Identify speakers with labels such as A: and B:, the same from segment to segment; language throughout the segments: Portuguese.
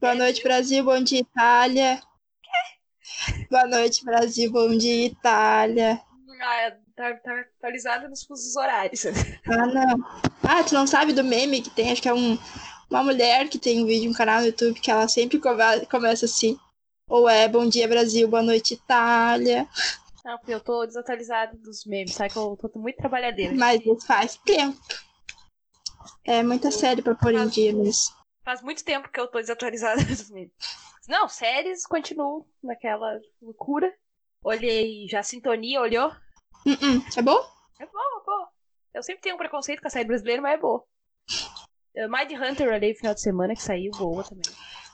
A: Boa noite, Brasil. Bom dia, Itália. Boa noite, Brasil. Bom dia, Itália.
B: Ah, tá, tá atualizada nos fusos horários.
A: Ah, não. Ah, tu não sabe do meme que tem? Acho que é um, uma mulher que tem um vídeo, um canal no YouTube, que ela sempre come- começa assim. Ou é Bom dia, Brasil. Boa noite, Itália.
B: Não, porque eu tô desatualizada dos memes, sabe? Que eu tô muito trabalhadeira.
A: Mas isso faz tempo. É muita série pra pôr em dia mesmo.
B: Faz muito tempo que eu tô desatualizada dos memes. Não, séries continuam naquela loucura. Olhei já Sintonia, olhou?
A: Hum, hum. É bom?
B: É boa, boa. Eu sempre tenho um preconceito com a série brasileira, mas é boa. Uh, Mind Hunter eu olhei no final de semana, que saiu, boa também.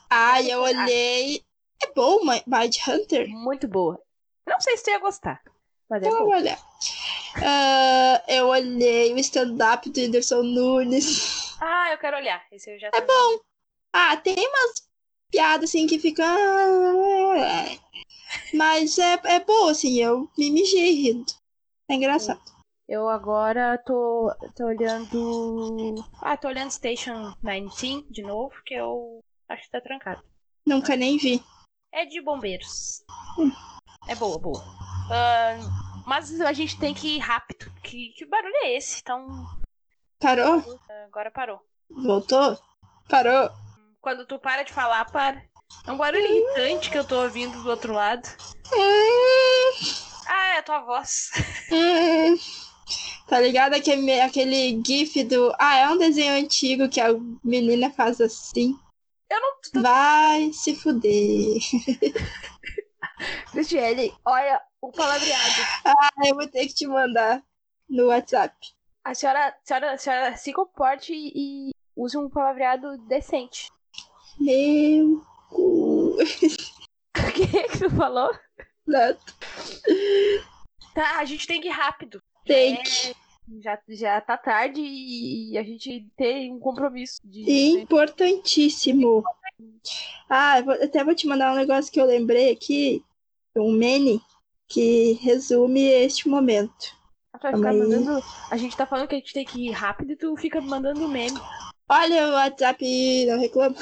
A: Ah, eu olhei. É bom, Mi- Mind Hunter?
B: Muito boa. Não sei se tu ia gostar, mas é
A: Eu vou
B: boa.
A: olhar. Ah, eu olhei o stand-up do Whindersson Nunes.
B: Ah, eu quero olhar. Esse eu já
A: É bom. Ah, tem umas piadas assim que ficam. ah, Mas é, é boa, assim, eu me mijei rindo. É engraçado.
B: Eu agora tô, tô olhando. Ah, tô olhando Station 19 de novo, que eu acho que tá trancado.
A: Nunca nem vi.
B: É de bombeiros. É boa, boa. Ah, mas a gente tem que ir rápido. Que, que barulho é esse? Então.
A: Parou?
B: Agora parou.
A: Voltou? Parou?
B: Quando tu para de falar, para. É um barulho irritante que eu tô ouvindo do outro lado.
A: Hum,
B: Ah, é a tua voz.
A: Tá ligado aquele, aquele gif do. Ah, é um desenho antigo que a menina faz assim.
B: Eu não.
A: Vai se fuder.
B: Cristiane, olha o palavreado.
A: Ah, eu vou ter que te mandar no WhatsApp.
B: A senhora, a senhora, a senhora se comporte e use um palavreado decente.
A: Meu cu.
B: O que que tu falou?
A: Nada.
B: Tá, a gente tem que ir rápido.
A: Tem
B: É,
A: que.
B: Já, já tá tarde e a gente tem um compromisso de.
A: Importantíssimo. Ah, eu até vou te mandar um negócio que eu lembrei aqui. Um meme que resume este momento. Aí.
B: mandando. A gente tá falando que a gente tem que ir rápido e tu fica mandando meme.
A: Olha o WhatsApp, não reclama.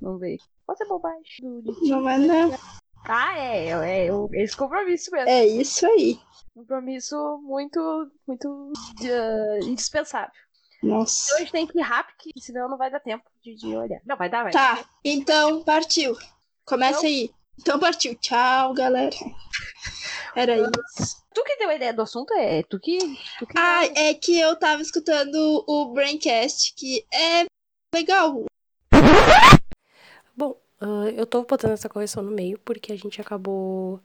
B: Vamos ver. Pode ser bobagem. Do, de-
A: Não é não.
B: Ah, é, é, é esse compromisso mesmo.
A: É isso aí.
B: Compromisso muito, muito ah, indispensável.
A: Nossa.
B: Então a gente tem que ir rápido, que senão não vai dar tempo de, de olhar. Não, vai dar, vai.
A: Tá, então partiu. Começa
B: Então-
A: aí. Então partiu. Tchau, galera. Era isso.
B: Tu que deu a ideia do assunto, é tu que. Tu que
A: Ah, é que eu tava escutando o Braincast, que é legal.
C: Bom, ah, eu tô botando essa correção no meio porque a gente acabou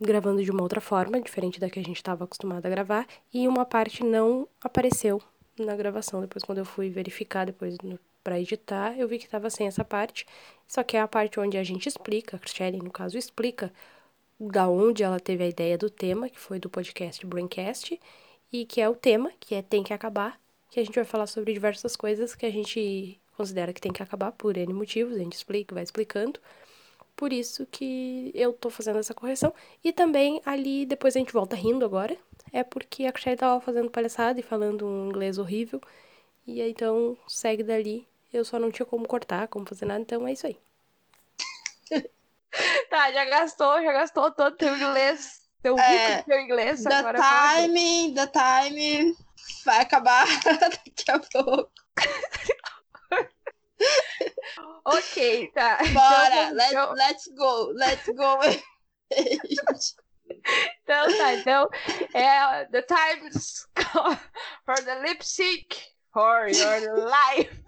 C: gravando de uma outra forma, diferente da que a gente estava acostumado a gravar, e uma parte não apareceu na gravação. Depois, quando eu fui verificar depois pra editar, eu vi que tava sem essa parte. Só que é a parte onde a gente explica, a Cristiane, no caso, explica da onde ela teve a ideia do tema, que foi do podcast Braincast, e que é o tema, que é Tem que Acabar, que a gente vai falar sobre diversas coisas que a gente considera que tem que acabar por N motivos, a gente explica, vai explicando. Por isso que eu tô fazendo essa correção. E também ali, depois a gente volta rindo agora, é porque a Cristiane tava fazendo palhaçada e falando um inglês horrível. E aí, então, segue dali. Eu só não tinha como cortar, como fazer nada, então é isso aí.
B: Tá, já gastou, já gastou todo teu inglês. Teu
A: É,
B: teu inglês.
A: The
B: agora pode.
A: time, the time vai acabar daqui a pouco.
B: Ok, tá.
A: Bora,
B: Então,
A: let,
B: então,
A: let's go, let's go.
B: então tá, então. É, the times for the lip sync for your life.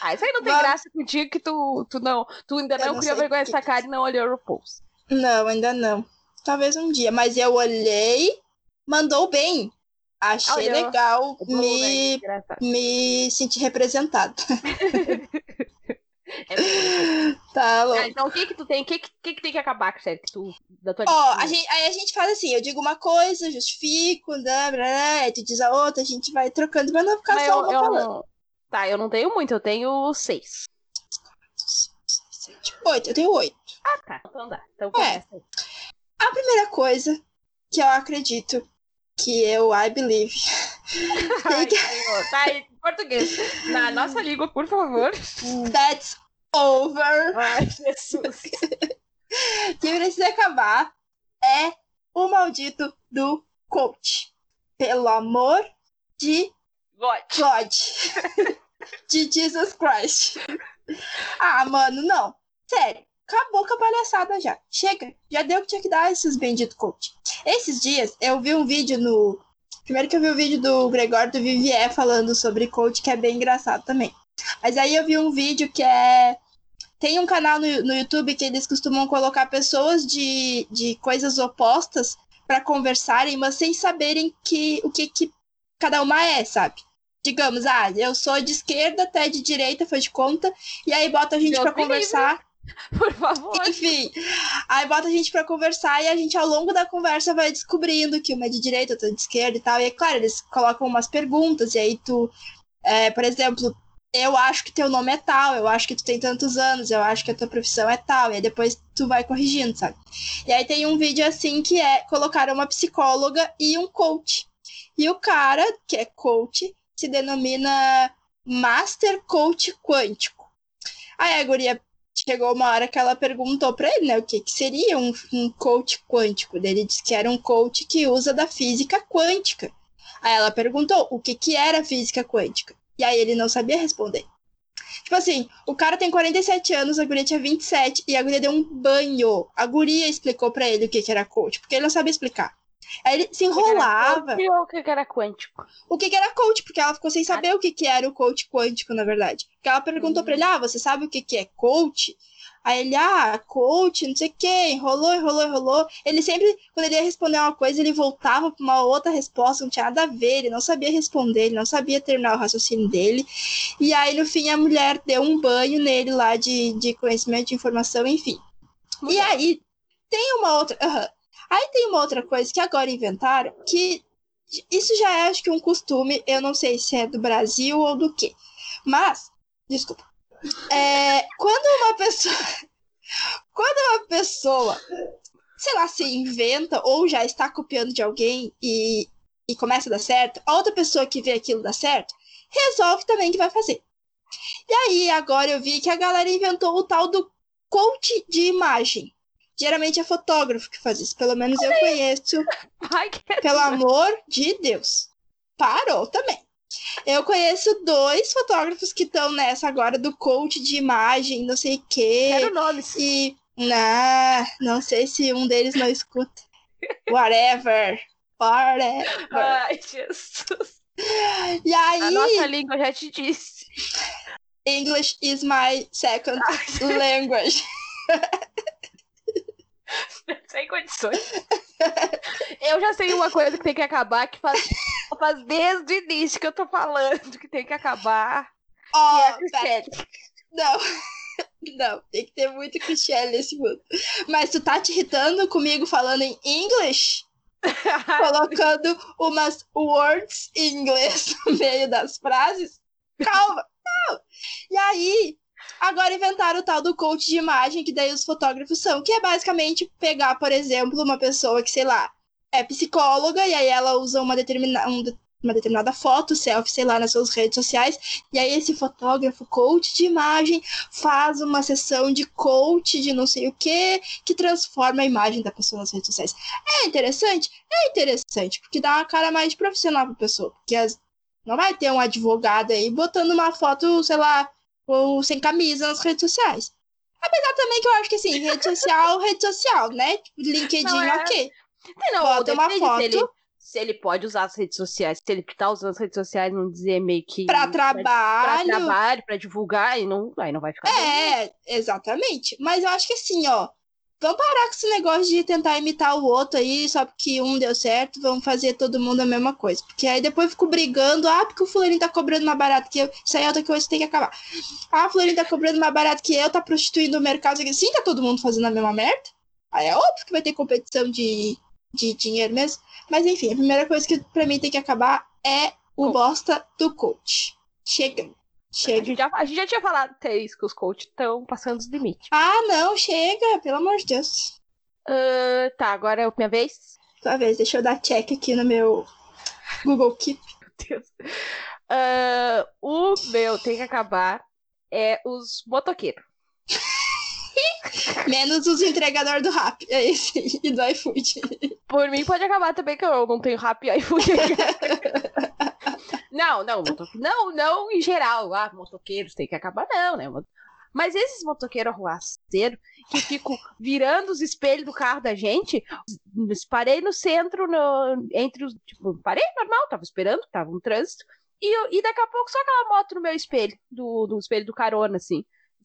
B: Ah, isso aí não tem
A: Vamos.
B: graça contigo que tu, tu não. Tu ainda não,
A: não
B: criou vergonha
A: que-
B: essa cara e não olhou o post.
A: Não, ainda não. Talvez um dia, mas eu olhei, mandou bem. Achei
B: Olhou.
A: legal,
B: né?
A: me, me senti representado.
B: É.
A: Tá louco.
B: Ah, então o que que tu tem? O que, que, que que tem que acabar, sério, que tu. Da tua
A: Ó, a gente, aí a gente faz assim, eu digo uma coisa, justifico, blá, blá, blá, tu diz a outra, a gente vai trocando, mas não ficar
B: Mas
A: só
B: eu,
A: uma
B: eu
A: falando.
B: não- Tá, eu não tenho muito, eu tenho seis.
A: Oito, eu tenho oito.
B: Ah, tá. Então dá. Então
A: É.
B: começa aí.
A: A primeira coisa que eu acredito que eu, I believe,
B: Ai, senhor. Tá em português. Na nossa língua, por favor.
A: that's over,
B: Ai, Jesus.
A: que precisa acabar, é o maldito do coach. Pelo amor de
B: God.
A: God. de Jesus Christ. Ah, mano, não. Sério, acabou com a palhaçada já. Chega, já deu o que tinha que dar esses benditos coach. Esses dias eu vi um vídeo no. Primeiro que eu vi o vídeo do Gregório do Vivier falando sobre coach, que é bem engraçado também. Mas aí eu vi um vídeo que é. Tem um canal no, no YouTube que eles costumam colocar pessoas de, de coisas opostas para conversarem, mas sem saberem que, o que, que cada uma é, sabe? Digamos, ah, eu sou de esquerda, até de direita, faz de conta, e aí bota a gente para conversar.
B: Por favor.
A: Enfim, aí bota a gente pra conversar e a gente, ao longo da conversa, vai descobrindo que uma é de direita, outra é de esquerda e tal. E é claro, eles colocam umas perguntas, e aí tu, é, por exemplo, eu acho que teu nome é tal, eu acho que tu tem tantos anos, eu acho que a tua profissão é tal, e aí depois tu vai corrigindo, sabe? E aí tem um vídeo assim que é colocar uma psicóloga e um coach. E o cara, que é coach, se denomina Master Coach Quântico. Aí a guria chegou uma hora que ela perguntou pra ele, né, o que, que seria um, um coach quântico. Ele disse que era um coach que usa da física quântica. Aí ela perguntou o que, que era física quântica. E aí ele não sabia responder. Tipo assim, o cara tem 47 anos, a guria tinha 27, e a guria deu um banho. A guria explicou pra ele o que, que era coach, porque ele não sabia explicar. Aí ele se enrolava.
B: O que era, o que era quântico?
A: O que, que era coach, porque ela ficou sem saber o que, que era o coach quântico, na verdade. Porque ela perguntou pra ele, ah, você sabe o que, que é coach? Aí ele, ah, coach, não sei o que, enrolou, enrolou, enrolou. Ele sempre, quando ele ia responder uma coisa, ele voltava pra uma outra resposta, não tinha nada a ver, ele não sabia responder, ele não sabia terminar o raciocínio dele. E aí, no fim, a mulher deu um banho nele lá de, de conhecimento, de informação, enfim. E aí, tem uma outra. aham. Aí tem uma outra coisa que agora inventaram, que isso já é, acho que, um costume, eu não sei se é do Brasil ou do quê. Mas, desculpa. É, quando uma pessoa. Quando uma pessoa, sei lá, se inventa ou já está copiando de alguém e, e começa a dar certo, a outra pessoa que vê aquilo dar certo, resolve também que vai fazer. E aí, agora eu vi que a galera inventou o tal do coach de imagem. Geralmente é fotógrafo que faz isso. Pelo menos eu conheço pelo amor de Deus. Parou também. Eu conheço dois fotógrafos que estão nessa agora do coach de imagem, não sei o quê.
B: Quero nomes.
A: E não, não sei se um deles não escuta. Whatever. Whatever.
B: Ai, Jesus.
A: E
B: A
A: aí,
B: nossa língua já te disse.
A: English is my second language.
B: Sem condições. Eu já sei uma coisa que tem que acabar, que faz, faz desde o início que eu tô falando que tem que acabar.
A: Ó,
B: que é Cristiane.
A: não. Não, tem que ter muito Cristiane nesse mundo. Mas tu tá te irritando comigo falando em English? colocando umas words em inglês no meio das frases. Calma, não. E aí, agora inventaram o tal do coach de imagem, que daí os fotógrafos são, que é basicamente pegar, por exemplo, uma pessoa que, sei lá, é psicóloga, e aí ela usa uma, determina um uma determinada foto, selfie, sei lá, nas suas redes sociais, e aí esse fotógrafo, coach de imagem, faz uma sessão de coach de não sei o que, que transforma a imagem da pessoa nas redes sociais. É interessante? É interessante, porque dá uma cara mais profissional pra pessoa. Porque as- não vai ter um advogado aí botando uma foto, sei lá, ou sem camisa nas redes sociais. Apesar também que eu acho que assim, rede social, rede social, né? Tipo, LinkedIn,
B: Não, é-
A: ok.
B: Não,
A: Bota uma
B: depende
A: foto.
B: Se ele, se ele pode usar as redes sociais, se ele tá usando as redes sociais, não dizer meio que.
A: Pra
B: Pra
A: trabalho.
B: trabalho, pra divulgar, e não, aí não vai ficar.
A: É, exatamente. Mas eu acho que assim, ó. Vamos parar com esse negócio de tentar imitar o outro aí, só porque um deu certo, vamos fazer todo mundo a mesma coisa. Porque aí depois eu fico brigando, ah, porque o fulaninho tá cobrando mais barato que eu. Isso aí é outra coisa que tem que acabar. Ah, o fulaninho tá cobrando mais barato que eu, tá prostituindo o mercado. Sim, tá todo mundo fazendo a mesma merda. Aí é óbvio que vai ter competição de, de dinheiro mesmo. Mas enfim, a primeira coisa que pra mim tem que acabar é o bosta do coach. Chega.
B: A
A: Chega.
B: gente já, a gente já tinha falado até isso, que os coaches estão passando os limites.
A: Ah, não, chega, pelo amor de Deus.
B: Ah, tá, agora é a minha vez.
A: Tua vez, deixa eu dar check aqui no meu Google Keep.
B: Meu Deus. Ah, o meu tem que acabar é os motoqueiros.
A: Menos os entregadores do Rap. É esse. E do iFood.
B: Por mim pode acabar também, que eu não tenho rap e iFood. não, não, não, não em geral. Ah, motoqueiros tem que acabar, não, né? Mas esses motoqueiros arruaceiros que ficam virando os espelhos do carro da gente, parei no centro, no, entre os. Tipo, parei normal, tava esperando, tava um trânsito. E, eu- e daqui a pouco só aquela moto no meu espelho, do, do espelho do carona, assim.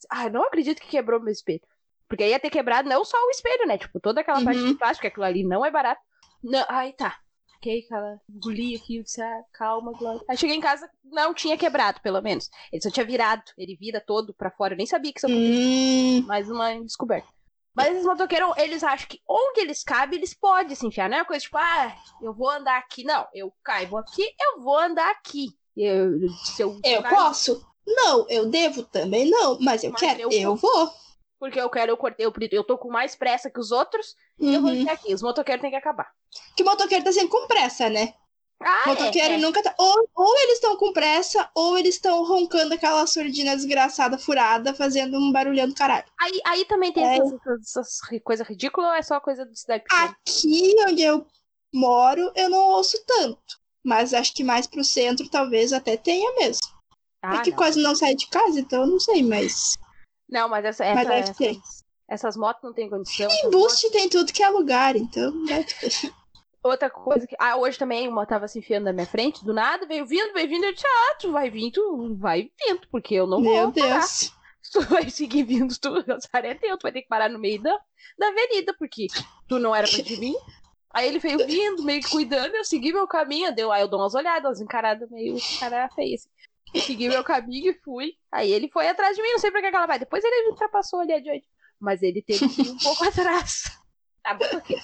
B: Ah, não acredito que quebrou meu espelho. Porque ia ter quebrado não só o espelho, né? Tipo, toda aquela parte
A: Uhum.
B: de plástico, aquilo ali não é barato. Não, aí tá. Fiquei aquela engoli aqui, eu disse, ah, calma, Glória. Aí cheguei em casa, não tinha quebrado, pelo menos. Ele só tinha virado, ele vira todo pra fora. Eu nem sabia que isso acontecia.
A: Hum,
B: Mais uma descoberta. Mas esses motoqueiros, eles acham que onde eles cabem, eles podem se enfiar. Não é uma coisa tipo, ah, eu vou andar aqui. Não, eu caibo aqui, eu vou andar aqui. Eu, se eu,
A: eu posso? Não, eu devo também não, mas eu
B: Mas
A: quero,
B: eu
A: eu, vou.
B: Porque eu quero, eu cortei, eu, eu tô com mais pressa que os outros, e eu vou
A: Uhum.
B: vir aqui. Os motoqueiros têm que acabar.
A: Que o motoqueiro tá sempre com pressa, né?
B: Ah,
A: motoqueiro
B: é, é.
A: nunca tá. Ou, ou eles estão com pressa, ou eles estão roncando aquela surdina desgraçada, furada, fazendo um barulhão do caralho.
B: Aí, aí também tem
A: É.
B: essas, essas, essas coisas ridículas ou é só coisa do cidade pequena?
A: Aqui onde eu moro, eu não ouço tanto. Mas acho que mais pro centro talvez até tenha mesmo.
B: Ah,
A: é que
B: não.
A: quase não sai de casa, então eu não sei, mas.
B: Não, mas essa,
A: Mas
B: essa-
A: deve ter.
B: essas, motos não tem condição. Essas
A: Boost tem tudo que é lugar, então deve ter.
B: Outra coisa que. Ah, hoje também uma tava se enfiando na minha frente, do nada, veio vindo, veio vindo, eu disse, ah, tu vai tu vai vindo, porque eu não
A: Meu
B: vou parar.
A: Deus.
B: Se tu vai seguir vindo, tu, é teu, tu vai ter que parar no meio da, da avenida, porque tu não era pra te vir. Aí ele veio vindo, meio que cuidando, eu segui meu caminho, deu, aí eu dou umas olhadas, umas encaradas meio cara feia, assim. Segui meu caminho e fui. Aí ele foi atrás de mim, não sei pra que ela vai. Depois ele me ultrapassou ali adiante. Mas ele teve que ir um pouco atrás. Tá bom, ok.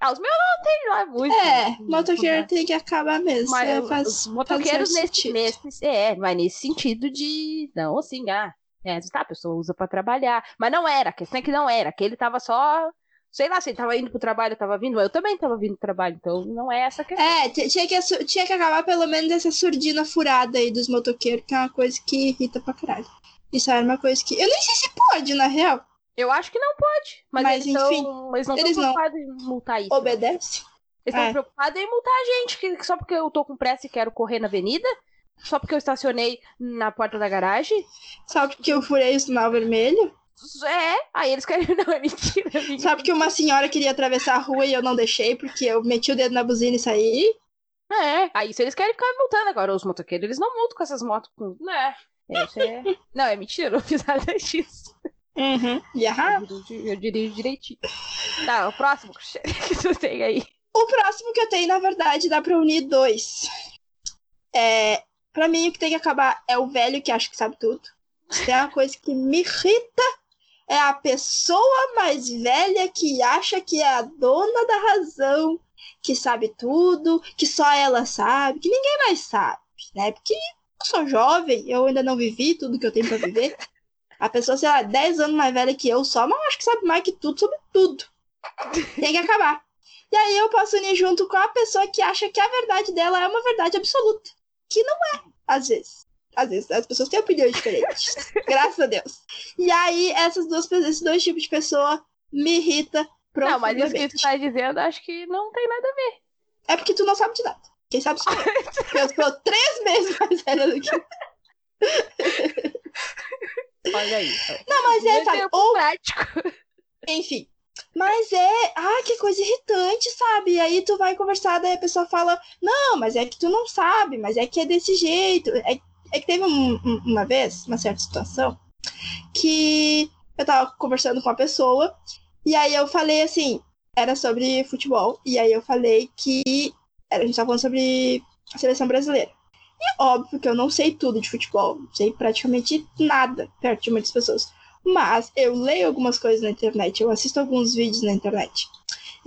B: Ah, os meus não tem lá muito.
A: É,
B: muito,
A: motoqueiro tem que acabar mesmo.
B: Mas
A: é, faz,
B: os motoqueiros
A: faz
B: nesse, nesse. É, mas nesse sentido de. Não, assim, ah. É, tá, a pessoa usa pra trabalhar. Mas não era, a questão é que não era. Que ele tava só. Sei lá, se ele tava indo pro trabalho, tava vindo. Eu também tava vindo pro trabalho, então não é essa questão.
A: É, tinha que, tinha que acabar pelo menos essa surdina furada aí dos motoqueiros, que é uma coisa que irrita pra caralho. Isso era uma coisa que. Eu nem sei se pode, na real.
B: Eu acho que não pode. Mas,
A: Mas,
B: eles,
A: enfim,
B: tão, eles não
A: eles
B: estão
A: não.
B: preocupados em multar isso.
A: Obedece.
B: Eles estão
A: É.
B: preocupados em multar a gente, que só porque eu tô com pressa e quero correr na avenida, só porque eu estacionei na porta da garagem.
A: Sabe porque eu furei o sinal vermelho?
B: É, aí eles querem. Não, é mentira. é mentira.
A: Sabe que uma senhora queria atravessar a rua e eu não deixei porque eu meti o dedo na buzina e saí?
B: É, aí se eles querem ficar multando agora, os motoqueiros, eles não multam com essas motos. Com... Né? Esse é... não, é mentira, eu não fiz nada disso.
A: Uhum. E aham.
B: Eu dirijo, eu dirijo direitinho. Tá, o próximo que tu tem aí.
A: O próximo que eu tenho, na verdade, dá pra unir dois. É, pra mim, o que tem que acabar é o velho que acha que sabe tudo. Tem uma coisa que me irrita. É a pessoa mais velha que acha que é a dona da razão, que sabe tudo, que só ela sabe, que ninguém mais sabe, né? Porque eu sou jovem, eu ainda não vivi tudo que eu tenho pra viver. A pessoa, sei lá, 10 anos mais velha que eu só, mas acho que sabe mais que tudo sobre tudo. Tem que acabar. E aí eu posso unir junto com a pessoa que acha que a verdade dela é uma verdade absoluta. Que não é, às vezes. Às vezes as pessoas têm opiniões diferentes. graças a Deus. E aí, essas duas pessoas, esses dois tipos de pessoa me irrita
B: Não, mas isso que
A: profundamente.
B: tu tá dizendo, acho que não tem nada a ver.
A: É porque tu não sabe de nada. Quem sabe sou eu. Eu sou três vezes mais velha do que.
B: Olha aí.
A: Não, mas é, sabe? Ou
B: prático.
A: Enfim. Mas é, ah, que coisa irritante, sabe? E aí tu vai conversar, daí a pessoa fala, não, mas é que tu não sabe, mas é que é desse jeito. É, é que teve um- um- uma vez, uma certa situação, que eu tava conversando com uma pessoa, e aí eu falei assim, era sobre futebol, e aí eu falei que a gente tava falando sobre a seleção brasileira. E óbvio que eu não sei tudo de futebol, não sei praticamente nada perto de muitas pessoas. Mas eu leio algumas coisas na internet, eu assisto alguns vídeos na internet.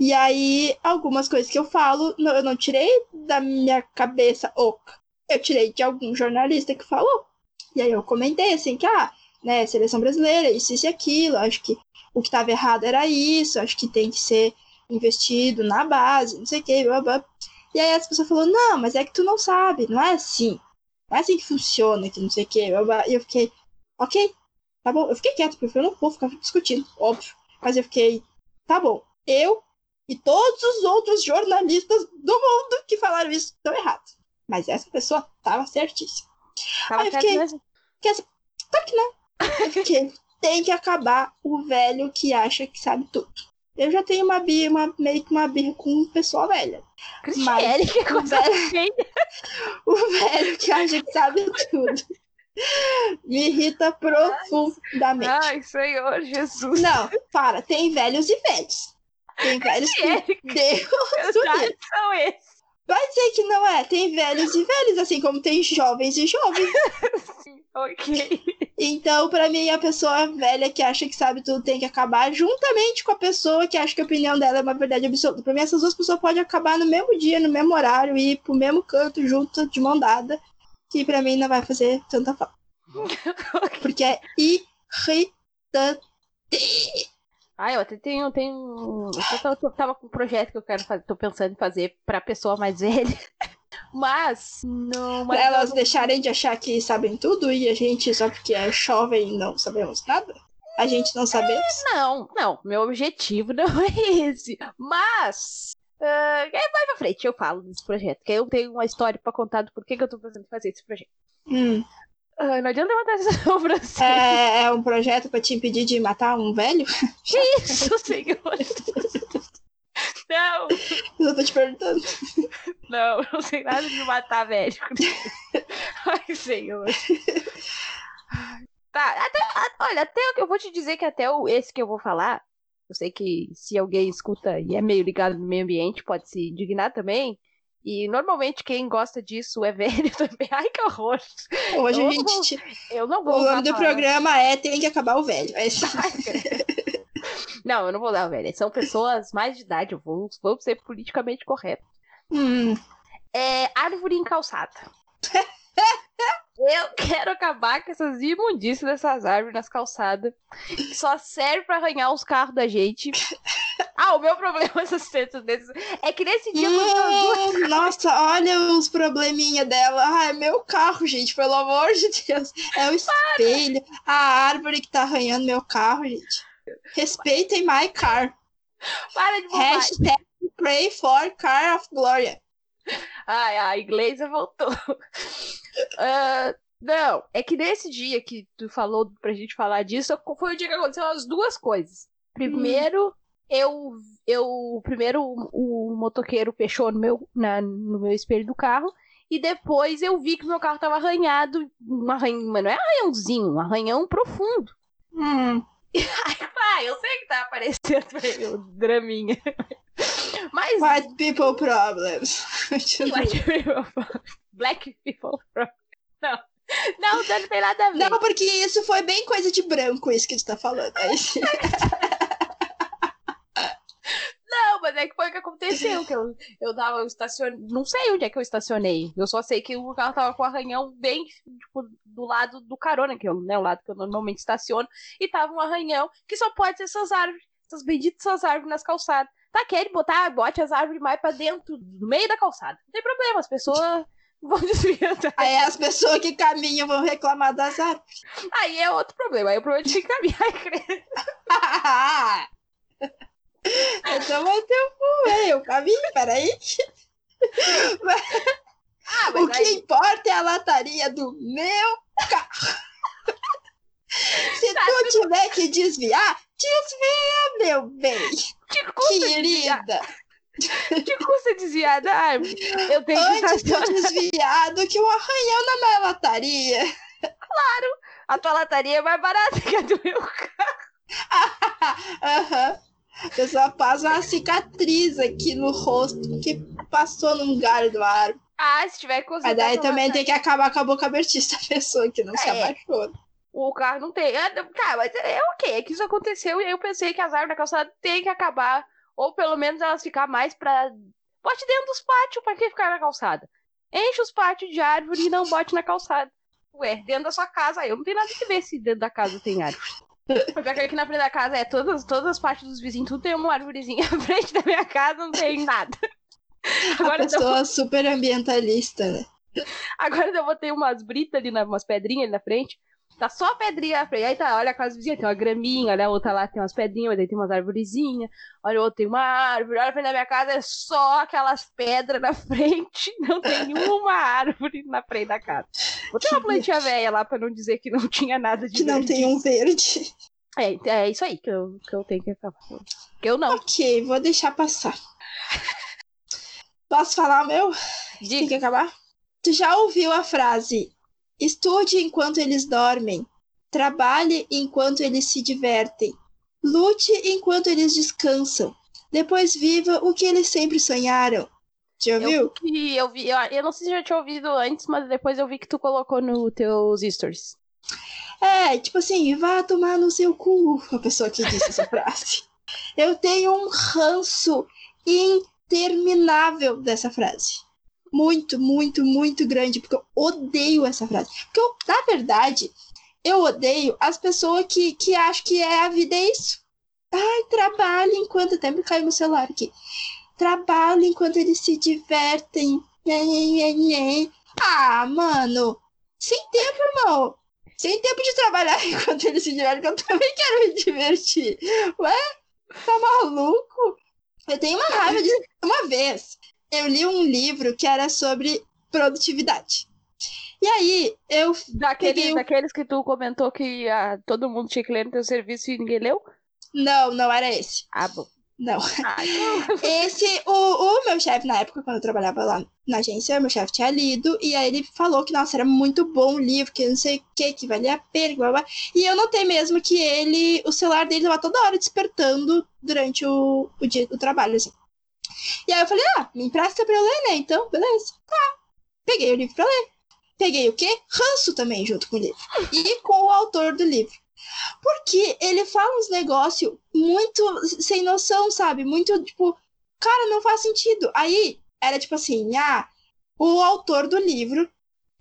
A: E aí, algumas coisas que eu falo, eu não tirei da minha cabeça oca. Eu tirei de algum jornalista que falou. E aí eu comentei assim que, ah, né, seleção brasileira, isso, isso e aquilo, acho que o que estava errado era isso, acho que tem que ser investido na base, não sei o que, blá, blá. E aí as pessoas falaram, não, mas é que tu não sabe, não é assim. Não é assim que funciona, que não sei o que. E eu fiquei, ok, tá bom. Eu fiquei quieto, porque eu não vou ficar discutindo, óbvio. Mas eu fiquei, tá bom. Eu e todos os outros jornalistas do mundo que falaram isso estão errados. Mas essa pessoa tava certíssima.
B: Tava
A: Aí eu fiquei,
B: mesmo.
A: que essa, claro que não. Eu fiquei, tem que acabar o velho que acha que sabe tudo. Eu já tenho uma birra, uma, meio que uma birra com o pessoal velha.
B: Cristiane, que coisa
A: velho, o velho que acha que sabe tudo. Me irrita profundamente.
B: Ai, Senhor Jesus.
A: Não, para, tem velhos e velhos. Tem velhos que. Deus livre.
B: são esses?
A: Vai dizer que não é. Tem velhos e velhos, assim como tem jovens e jovens.
B: Ok.
A: Então, pra mim, a pessoa velha que acha que sabe tudo tem que acabar juntamente com a pessoa que acha que a opinião dela é uma verdade absoluta. Pra mim, essas duas pessoas podem acabar no mesmo dia, no mesmo horário e ir pro mesmo canto junto, de mão dada, que pra mim não vai fazer tanta falta. Porque é irritante.
B: Ah, eu até tenho, tenho. Eu tava, com um projeto que eu quero fazer, tô pensando em fazer pra pessoa mais velha. Mas, não. Mas
A: Pra elas
B: eu-
A: deixarem de achar que sabem tudo e a gente, só porque é jovem, não sabemos nada? A gente não sabemos?
B: Não, não, meu objetivo não é esse. Mas. ah, é, vai pra frente, eu falo desse projeto. Que eu tenho uma história pra contar do porquê que eu tô pensando em fazer esse projeto.
A: Hum.
B: Ah, não adianta levantar essa sobrancelha.
A: É, é um projeto pra te impedir de matar um velho?
B: Que isso, senhor? Não,
A: Eu tô te perguntando.
B: não, eu não sei nada de matar, velho. Ai, senhor. Tá, até, olha, até o que eu vou te dizer que até o, esse que eu vou falar, eu sei que se alguém escuta e é meio ligado no meio ambiente, pode se indignar também. E normalmente quem gosta disso é velho também. Ai, que horror.
A: Hoje
B: Eu
A: a gente. te-
B: Eu não vou
A: O nome do programa é Tem que acabar o velho. É.
B: Não, eu não vou dar, velho. São pessoas mais de idade, vamos, vamos ser politicamente corretos.
A: Hum.
B: É árvore em calçada. Eu quero acabar com essas imundícias dessas árvores nas calçadas. Que só serve pra arranhar os carros da gente. Ah, o meu problema com essas tetas desses é que nesse dia duas-
A: nossa, olha os probleminha dela. Ah, é meu carro, gente, pelo amor de Deus. É o espelho, a árvore que tá arranhando meu carro, gente. Respeitem my car.
B: para de.
A: Hashtag pray for car of gloria.
B: Ai, a inglesa voltou. Ah, não, é que nesse dia que tu falou pra gente falar disso, foi o dia que aconteceu as duas coisas. Primeiro, eu, eu primeiro o, o motoqueiro fechou no meu, na- no meu espelho do carro. E depois eu vi que meu carro tava arranhado, um arranhão, mas não é arranhãozinho, um arranhão profundo.
A: Hum.
B: Ah, eu sei que tá aparecendo o draminha. Mas
A: White people problems.
B: White people. Black people. Não. Não, não tem nada a ver.
A: Não, porque isso foi bem coisa de branco, isso que tu tá falando. Aí,
B: Não, mas é que foi o que aconteceu. Que eu, eu tava eu estacionei. Não sei onde é que eu estacionei. Eu só sei que o carro tava com o arranhão bem tipo, do lado do carona, que é né, o lado que eu normalmente estaciono. E tava um arranhão que só pode ser essas árvores. Essas benditas essas árvores nas calçadas. Tá, quer botar, bote as árvores mais pra dentro, no meio da calçada. Não tem problema, as pessoas vão desviando.
A: aí as pessoas que caminham vão reclamar das árvores.
B: Aí é outro problema. Aí o problema é de caminhar.
A: então vai ter um? Eu caminho, peraí.
B: Ah,
A: O que
B: aí,
A: importa é a lataria do meu carro. Se tu tiver que desviar, desvia, meu bem.
B: que custa desviar?
A: Querida.
B: Que custa desviar da árvore? Eu tenho
A: Antes de eu
B: estacionar.
A: desviar do que um arranhão na minha lataria.
B: A tua lataria é mais barata que a do meu carro.
A: Aham. A pessoa faz uma cicatriz aqui no rosto que passou num galho do árvore.
B: Ah, se tiver que
A: Mas daí também
B: lataria-
A: tem que acabar com a boca abertista da pessoa que não se
B: É.
A: abaixou.
B: O carro não tem. Ah, não- Tá, mas é ok. É que isso aconteceu e aí eu pensei que as árvores da calçada tem que acabar. Ou pelo menos elas ficar mais pra. Bote dentro dos pátios, pra que ficar na calçada? Enche os pátios de árvore e não bote na calçada. Ué, dentro da sua casa, eu não tenho nada que ver se dentro da casa tem árvore. Porque aqui na frente da casa é todas, todas as partes dos vizinhos, tudo tem uma árvorezinha. À frente da minha casa não tem nada.
A: Agora a pessoa eu... super ambientalista, né?
B: Agora eu botei umas britas ali, umas pedrinhas ali na frente. Tá só a pedrinha na frente. Aí tá, olha a casa vizinha, tem uma graminha, olha a outra lá tem umas pedrinhas, aí tem umas arvorezinhas. Olha a outra tem uma árvore. Olha a frente da minha casa, é só aquelas pedras na frente. Não tem uma árvore na frente da casa. Botei uma plantinha velha lá pra não dizer que não tinha nada de
A: Que verde. não tem um verde.
B: É, é isso aí que eu, que eu tenho que acabar. Que eu não.
A: Ok, vou deixar passar. Posso falar o meu? Diga. Tem que acabar? Tu já ouviu a frase Estude enquanto eles dormem. Trabalhe enquanto eles se divertem. Lute enquanto eles descansam. Depois viva o que eles sempre sonharam. Já ouviu?
B: Eu vi, eu vi. Eu, eu não sei se já tinha ouvido antes, mas depois eu vi que tu colocou no teus stories.
A: É, tipo assim, vá tomar no seu cu, a pessoa que disse essa frase. Eu tenho um ranço interminável dessa frase muito, muito, muito grande, porque eu odeio essa frase. Porque eu, na verdade, eu odeio as pessoas que, que acham que é a vida é isso. Ai, trabalho enquanto. Até me caiu meu celular aqui. Trabalho enquanto eles se divertem. Ah, mano. Sem tempo, irmão. Sem tempo de trabalhar enquanto eles se divertem, eu também quero me divertir. Ué? Tá maluco? Eu tenho uma raiva de. Uma vez, eu li um livro que era sobre produtividade. E aí, eu.
B: Daquele, peguei... Daqueles que tu comentou que ah, todo mundo tinha que ler no teu serviço e ninguém leu?
A: Não, não era esse.
B: Ah, bom.
A: Não. Ah, então... Esse, o, o meu chefe, na época, quando eu trabalhava lá na agência, meu chefe tinha lido, e aí ele falou que, nossa, era muito bom o livro, que não sei o que, que valia a pena, blá, blá. E eu notei mesmo que ele, o celular dele estava toda hora despertando durante o, o dia do trabalho, assim. E aí eu falei, ah, me empresta pra eu ler, né? Então, beleza. Tá. Peguei o livro pra ler. Peguei o quê? Ranço também junto com o livro. E com o autor do livro. Porque ele fala uns negócios muito sem noção, sabe? Muito, tipo, cara, não faz sentido. Aí era tipo assim, ah, o autor do livro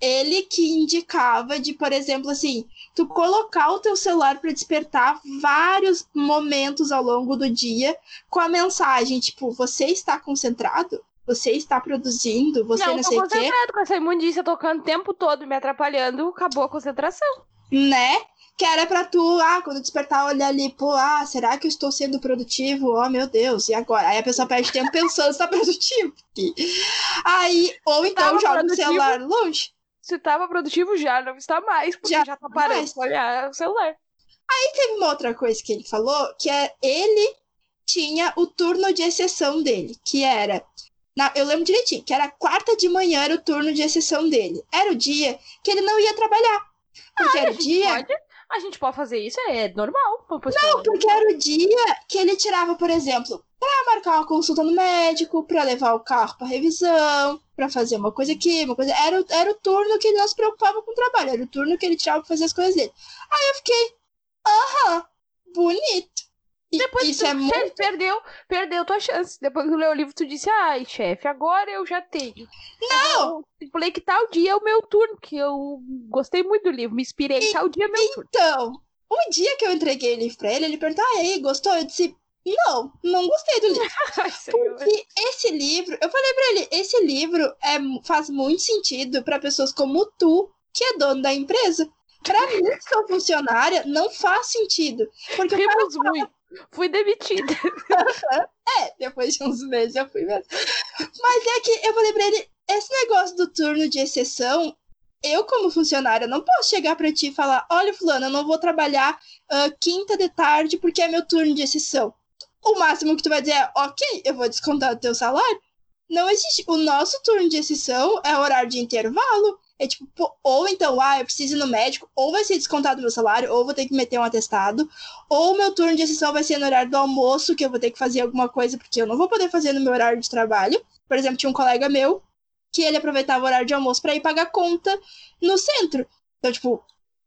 A: ele que indicava de, por exemplo, assim, tu colocar o teu celular para despertar vários momentos ao longo do dia com a mensagem, tipo, você está concentrado? Você está produzindo? Você não, não sei o quê?
B: concentrado com essa imundícia tocando o tempo todo, me atrapalhando, acabou a concentração.
A: Né? Que era pra tu, ah, quando despertar, olhar ali, pô, ah, será que eu estou sendo produtivo? Oh, meu Deus, e agora? Aí a pessoa perde tempo pensando se tá produtivo. Aí, ou então joga o celular longe
B: se estava produtivo já, não está mais, porque já, já tá parando pra olhar o celular.
A: Aí teve uma outra coisa que ele falou, que é ele tinha o turno de exceção dele, que era. Na, eu lembro direitinho, que era quarta de manhã era o turno de exceção dele. Era o dia que ele não ia trabalhar. Porque ah, era o dia.
B: Pode, a gente pode fazer isso, é normal.
A: Não, porque era o dia que ele tirava, por exemplo, para marcar uma consulta no médico, para levar o carro para revisão, para fazer uma coisa aqui, uma coisa. Era, era o turno que ele não se preocupava com o trabalho, era o turno que ele tirava para fazer as coisas dele. Aí eu fiquei, aham, bonito.
B: E Depois isso tu, é muito... perdeu, perdeu tua chance. Depois que tu leu o livro, tu disse, ai, chefe, agora eu já tenho.
A: Não!
B: Eu falei que tal dia é o meu turno, que eu gostei muito do livro, me inspirei, e, tal dia é meu
A: então,
B: turno.
A: Então, o dia que eu entreguei o livro pra ele, ele perguntou, ah, e aí, gostou? Eu disse, não, não gostei do livro. Porque esse livro, eu falei para ele, esse livro é, faz muito sentido para pessoas como tu, que é dono da empresa. Para mim, que sou funcionária, não faz sentido. Porque
B: Rimos muito. Fui demitida.
A: é, depois de uns meses eu fui mesmo. Mas é que eu falei pra ele, esse negócio do turno de exceção, eu, como funcionária, não posso chegar para ti e falar: olha, Fulano, eu não vou trabalhar uh, quinta de tarde porque é meu turno de exceção o máximo que tu vai dizer é, ok, eu vou descontar o teu salário. Não existe. O nosso turno de exceção é horário de intervalo. É tipo, ou então, ah, eu preciso ir no médico, ou vai ser descontado meu salário, ou vou ter que meter um atestado, ou meu turno de exceção vai ser no horário do almoço, que eu vou ter que fazer alguma coisa, porque eu não vou poder fazer no meu horário de trabalho. Por exemplo, tinha um colega meu que ele aproveitava o horário de almoço para ir pagar conta no centro. Então, tipo,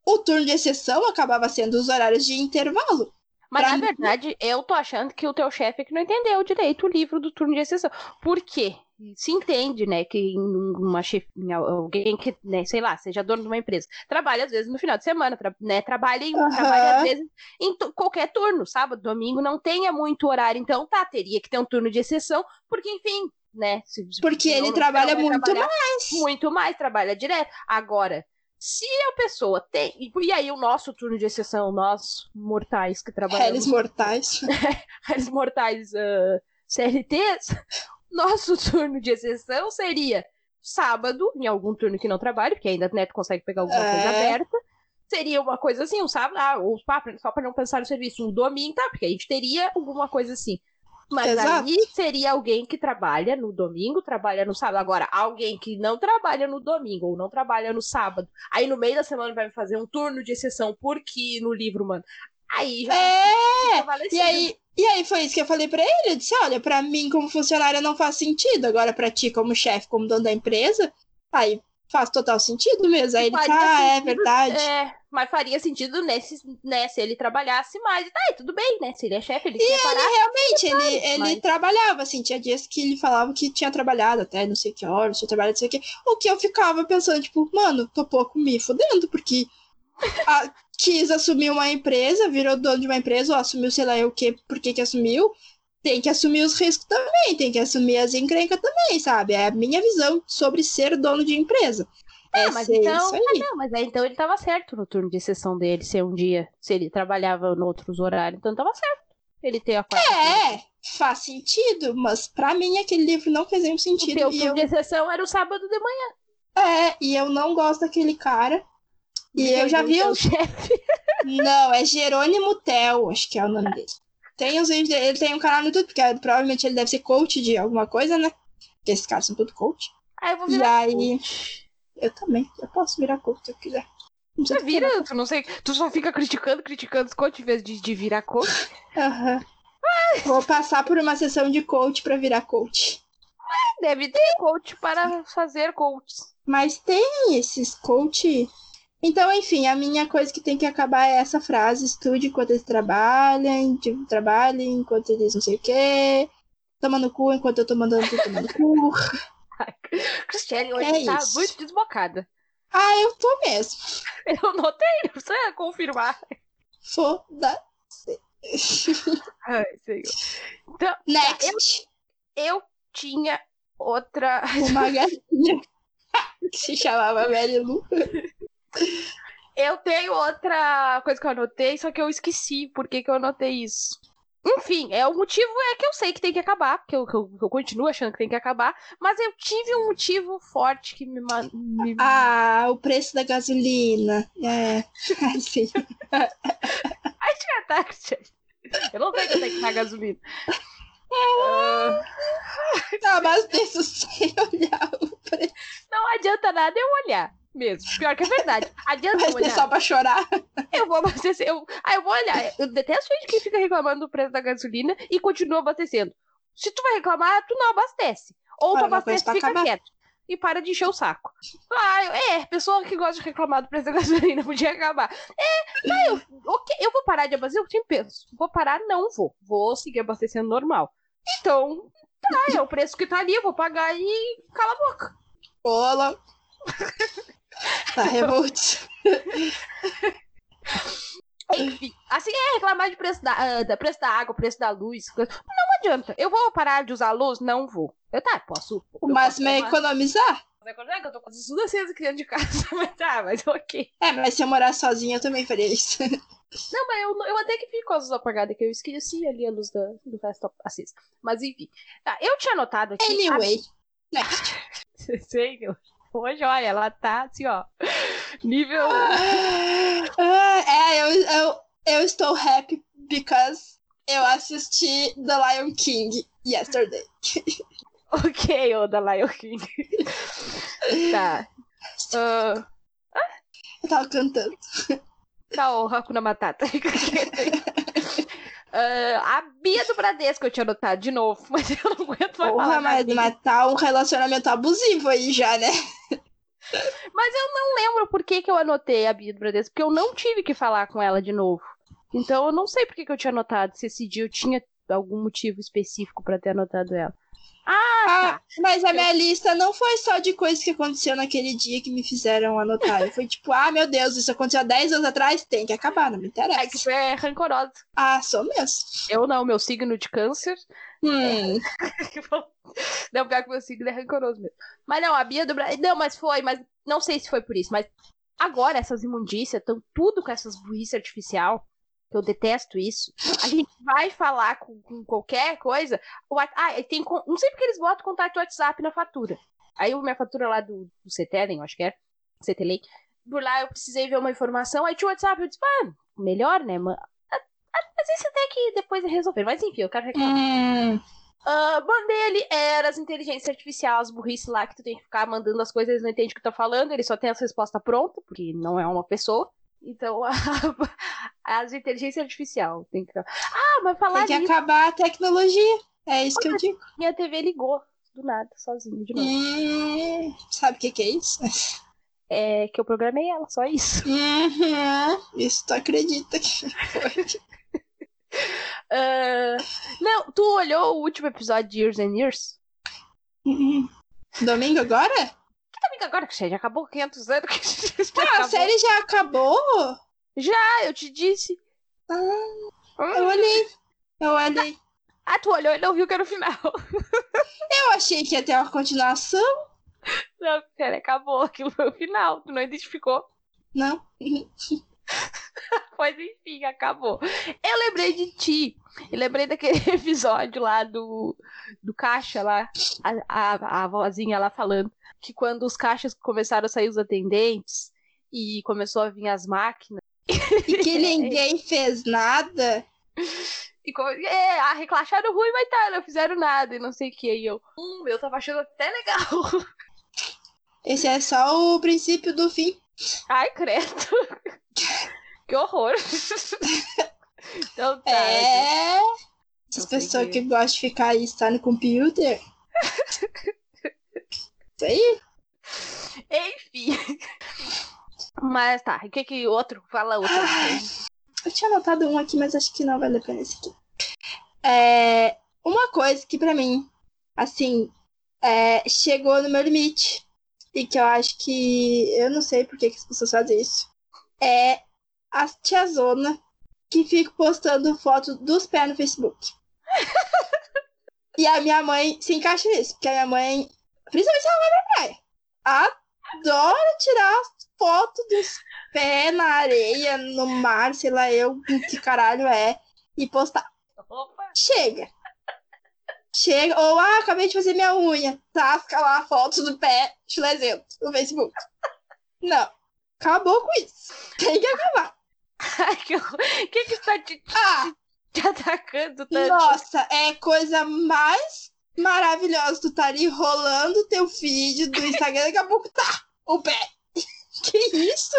A: o turno de exceção acabava sendo os horários de intervalo.
B: Mas
A: Pra
B: na
A: mim-
B: verdade, eu tô achando que o teu chefe é que não entendeu direito o livro do turno de exceção. Por quê? Se entende, né, que uma chef... em alguém que, né, sei lá, seja dono de uma empresa, trabalha às vezes no final de semana, tra- né, trabalha, em,
A: Aham.
B: trabalha às vezes em qualquer turno, sábado, domingo, não tenha muito horário, então tá, teria que ter um turno de exceção, porque enfim, né, se-
A: Porque ele trabalha muito mais.
B: muito mais, trabalha direto. Agora, se a pessoa tem. E, aí, o nosso turno de exceção, nós mortais que trabalhamos.
A: Réis mortais.
B: Réis mortais ah, CLTs, nosso turno de exceção seria sábado, em algum turno que não trabalhe, porque ainda né, tu consegue pegar alguma coisa
A: É.
B: aberta. Seria uma coisa assim, um sábado, ah, ou só para não pensar no serviço, um domingo, tá? Porque a gente teria alguma coisa assim. Mas
A: Exato.
B: aí seria alguém que trabalha no domingo, trabalha no sábado. Agora, alguém que não trabalha no domingo ou não trabalha no sábado, aí no meio da semana vai fazer um turno de exceção porque no livro, mano. Aí já
A: É!
B: tá
A: E aí, e aí foi isso que eu falei pra ele. Eu disse: olha, pra mim, como funcionária, não faz sentido. Agora, pra ti, como chefe, como dono da empresa, aí faz total sentido mesmo. Aí ele
B: Faria
A: ah, é
B: sentido,
A: verdade.
B: É, mas faria sentido nesse, né, se ele trabalhasse mais. Tá, e tudo bem, né? Se ele é chefe, ele quer parar.
A: Realmente, ele, ele
B: mas-
A: trabalhava, assim, tinha dias que ele falava que tinha trabalhado até não sei que horas, tinha trabalhado não sei o que. O que eu ficava pensando, tipo, mano, tô pouco me fudendo, porque a- quis assumir uma empresa, virou dono de uma empresa, ou assumiu sei lá o que, por que que assumiu, tem que assumir os riscos também, tem que assumir as encrencas também, sabe? É a minha visão sobre ser dono de empresa. É
B: Ah, mas
A: ser
B: então-
A: aí.
B: Não, mas aí então ele tava certo no turno de exceção dele, ser um dia, se ele trabalhava em outros horários, então tava certo. Ele tem a quarta
A: É, faz sentido, mas pra mim aquele livro não fez nenhum
B: O
A: sentido.
B: teu
A: e
B: turno
A: eu
B: de exceção era o sábado de manhã.
A: É, e eu não gosto daquele cara. E eu já vi
B: o
A: os.
B: chefe.
A: Não, é Jerônimo Tel, acho que é o nome dele. Tem os vídeos dele, ele tem um canal no YouTube, porque provavelmente ele deve ser coach de alguma coisa, né? Porque esses caras são tudo coach.
B: Aí eu vou
A: E
B: virar.
A: aí. Eu também, eu posso virar coach se eu quiser. Não sei
B: Você vira, tu não sei, tu só fica criticando, criticando os coach em vez de, de virar coach.
A: Aham. Vou passar por uma sessão de coach pra virar coach.
B: Deve ter coach para fazer coaches.
A: Mas tem esses coach. Então, enfim, a minha coisa que tem que acabar é essa frase: estude enquanto eles trabalham, tipo, trabalhem enquanto eles não sei o quê, toma no cu enquanto eu tô mandando tu tomar no cu.
B: Cristiane hoje
A: É
B: tá
A: isso.
B: muito desbocada.
A: Ah, eu tô mesmo.
B: Eu notei, não precisa confirmar.
A: Foda-se.
B: Ai, senhor. Então,
A: Next.
B: eu tinha outra.
A: Uma gatinha que se chamava Mary Lu.
B: Eu tenho outra coisa que eu anotei, só que eu esqueci por que, que eu anotei isso. Enfim, é o motivo é que eu sei que tem que acabar, eu, que eu, que eu continuo achando que tem que acabar, mas eu tive um motivo forte que me. me...
A: Ah, o preço da gasolina. É. Ai, sim.
B: Ai, tinha táxi. Eu não sei que eu tenho que pagar gasolina. Ah,
A: Não, abasteço sem olhar o preço.
B: não adianta nada eu olhar. Mesmo. Pior que é verdade. Adianta olhar.
A: só pra chorar.
B: Eu vou abastecer. Eu... Ah, eu vou olhar. Eu detesto gente que fica reclamando do preço da gasolina e continua abastecendo. Se tu vai reclamar, tu não abastece. Ou tu abastece e fica
A: acabar.
B: quieto. E para de encher o saco. Ah, é, pessoa que gosta de reclamar do preço da gasolina podia acabar. É, tá, eu, ok, eu vou parar de abastecer? Eu sempre penso. Vou parar? Não vou. Vou seguir abastecendo normal. Então, tá, é o preço que tá ali, eu vou pagar e cala a boca.
A: Bola. Tá revolt.
B: Enfim, assim é reclamar de preço da, ah, da- preço da água, preço da luz. coisa- Não adianta. Eu vou parar de usar luz? Não vou. Eu tá, posso.
A: O
B: eu
A: máximo é economizar.
B: reclamar, que eu tô com tudo aqui dentro de casa, mas tá, mas ok.
A: É, mas se eu morar sozinha, eu também faria isso.
B: Não, mas eu, eu até que fico com as luzes apagadas, que eu esqueci ali a luz da, do resto acesa. Mas enfim. Tá, eu tinha anotado aqui.
A: Anyway. Next.
B: Sei, meu. Hoje, olha, ela tá assim, ó. Nível.
A: Ah, é, eu, eu, eu estou happy because eu assisti The Lion King yesterday.
B: ok, ô da Lion King. tá. Ah,
A: Eu tava cantando.
B: Tá, o Hakuna Matata. Ah, a Bia do Bradesco eu tinha anotado de novo, mas eu não aguento mais
A: Porra,
B: falar
A: mas, tá um relacionamento abusivo aí já, né?
B: Mas eu não lembro por que, que eu anotei a Bia do Bradesco, porque eu não tive que falar com ela de novo. Então eu não sei por que, que eu tinha anotado, se esse dia eu tinha algum motivo específico pra ter anotado ela. Ah,
A: Ah,
B: tá.
A: mas a minha lista não foi só de coisas que aconteceu naquele dia que me fizeram anotar. Foi tipo, ah, meu Deus, isso aconteceu há 10 anos atrás, tem que acabar, não me
B: É que
A: interessa.
B: tu é rancorosa.
A: Ah, sou mesmo.
B: Eu não, meu signo de câncer.
A: Hum,
B: não, pior que meu signo é rancoroso mesmo. Mas não, a Bia do Brasil. Não, mas foi, mas não sei se foi por isso. Mas agora essas imundícias estão tudo com essas burrice artificial. Eu detesto isso. A gente vai falar com, com qualquer coisa. o ah, tem. Não sei porque eles botam contato WhatsApp na fatura. Aí a minha fatura lá do, do eu acho que é. CTLEM. Por lá eu precisei ver uma informação. Aí tinha o WhatsApp. Eu disse, ah, melhor, né? ah, ah, Mas isso até que depois é resolver. Mas enfim, eu quero reclamar.
A: hum.
B: Ah, mandei ali, era as inteligências artificiais, as burrice lá que tu tem que ficar mandando as coisas, eles não entendem o que tu tá falando, ele só tem essa resposta pronta, porque não é uma pessoa. Então, as inteligências artificiais tem que. Ah, mas falar
A: Tem que acabar a tecnologia. É isso que eu digo.
B: minha TV ligou do nada, sozinha de novo.
A: Hum, sabe o que, que é isso?
B: É que eu programei ela, só isso.
A: Uhum, isso tu acredita que foi.
B: Ah, não, tu olhou o último episódio de Years and Years?
A: Uhum. Domingo agora?
B: Amiga, agora que já acabou 500 anos que já
A: Ah, a
B: acabou.
A: série já acabou?
B: Já, eu te disse.
A: Ah,
B: Hum.
A: eu olhei. Eu olhei.
B: Ah, tu olhou e não viu que era o final.
A: Eu achei que ia ter uma continuação.
B: Não, sério, acabou. Aquilo foi o final. Tu não identificou.
A: Não.
B: Pois enfim, acabou. Eu lembrei de ti. Eu lembrei daquele episódio lá do, do caixa lá. A, a, a vozinha lá falando que quando os caixas começaram a sair os atendentes e começou a vir as máquinas.
A: E que ninguém fez nada.
B: E como, é, ah, reclacharam ruim, mas tá, não fizeram nada e não sei o que. E eu, hum, eu tava achando até legal.
A: Esse é só o princípio do fim.
B: Ai, credo. Que horror. Então tá.
A: É. Essas pessoas que gostam de ficar aí, estar no computer. Isso aí.
B: Enfim. Mas tá, o que que outro? Fala outro.
A: Eu tinha anotado um aqui, mas acho que não vale a pena esse aqui. É, uma coisa que pra mim, assim, é, chegou no meu limite. E que eu acho que. Eu não sei por que, que as pessoas fazem isso. É a tiazona que fica postando foto dos pés no Facebook. e a minha mãe se encaixa nisso, porque a minha mãe, principalmente se ela vai pra praia, adora tirar foto dos pé na areia, no mar, sei lá eu, que caralho é, e postar.
B: Opa.
A: Chega. Chega. Ou, ah, acabei de fazer minha unha. Tasca lá a foto do pé chulezento no Facebook. Não. Acabou com isso. Tem que acabar.
B: Ai, que horror. que que está te,
A: Ah,
B: te atacando tanto?
A: nossa, é coisa mais maravilhosa. Tu tá ali rolando teu feed do Instagram, daqui a pouco tá o pé. Que isso?